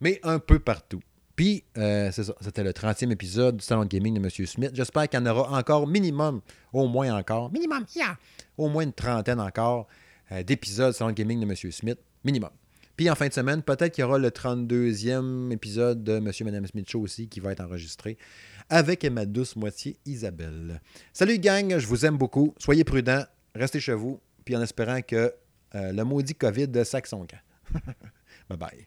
Mais un peu partout. Puis, euh, c'est ça, c'était le 30e épisode du Salon Gaming de M. Smith. J'espère qu'il y en aura encore minimum, au moins encore, minimum, yeah, au moins une trentaine encore euh, d'épisodes du Salon Gaming de M. Smith, minimum. Puis en fin de semaine, peut-être qu'il y aura le 32e épisode de Monsieur et Mme Smith aussi qui va être enregistré avec ma douce moitié Isabelle. Salut gang, je vous aime beaucoup. Soyez prudents, restez chez vous, puis en espérant que euh, le maudit COVID son camp. bye bye.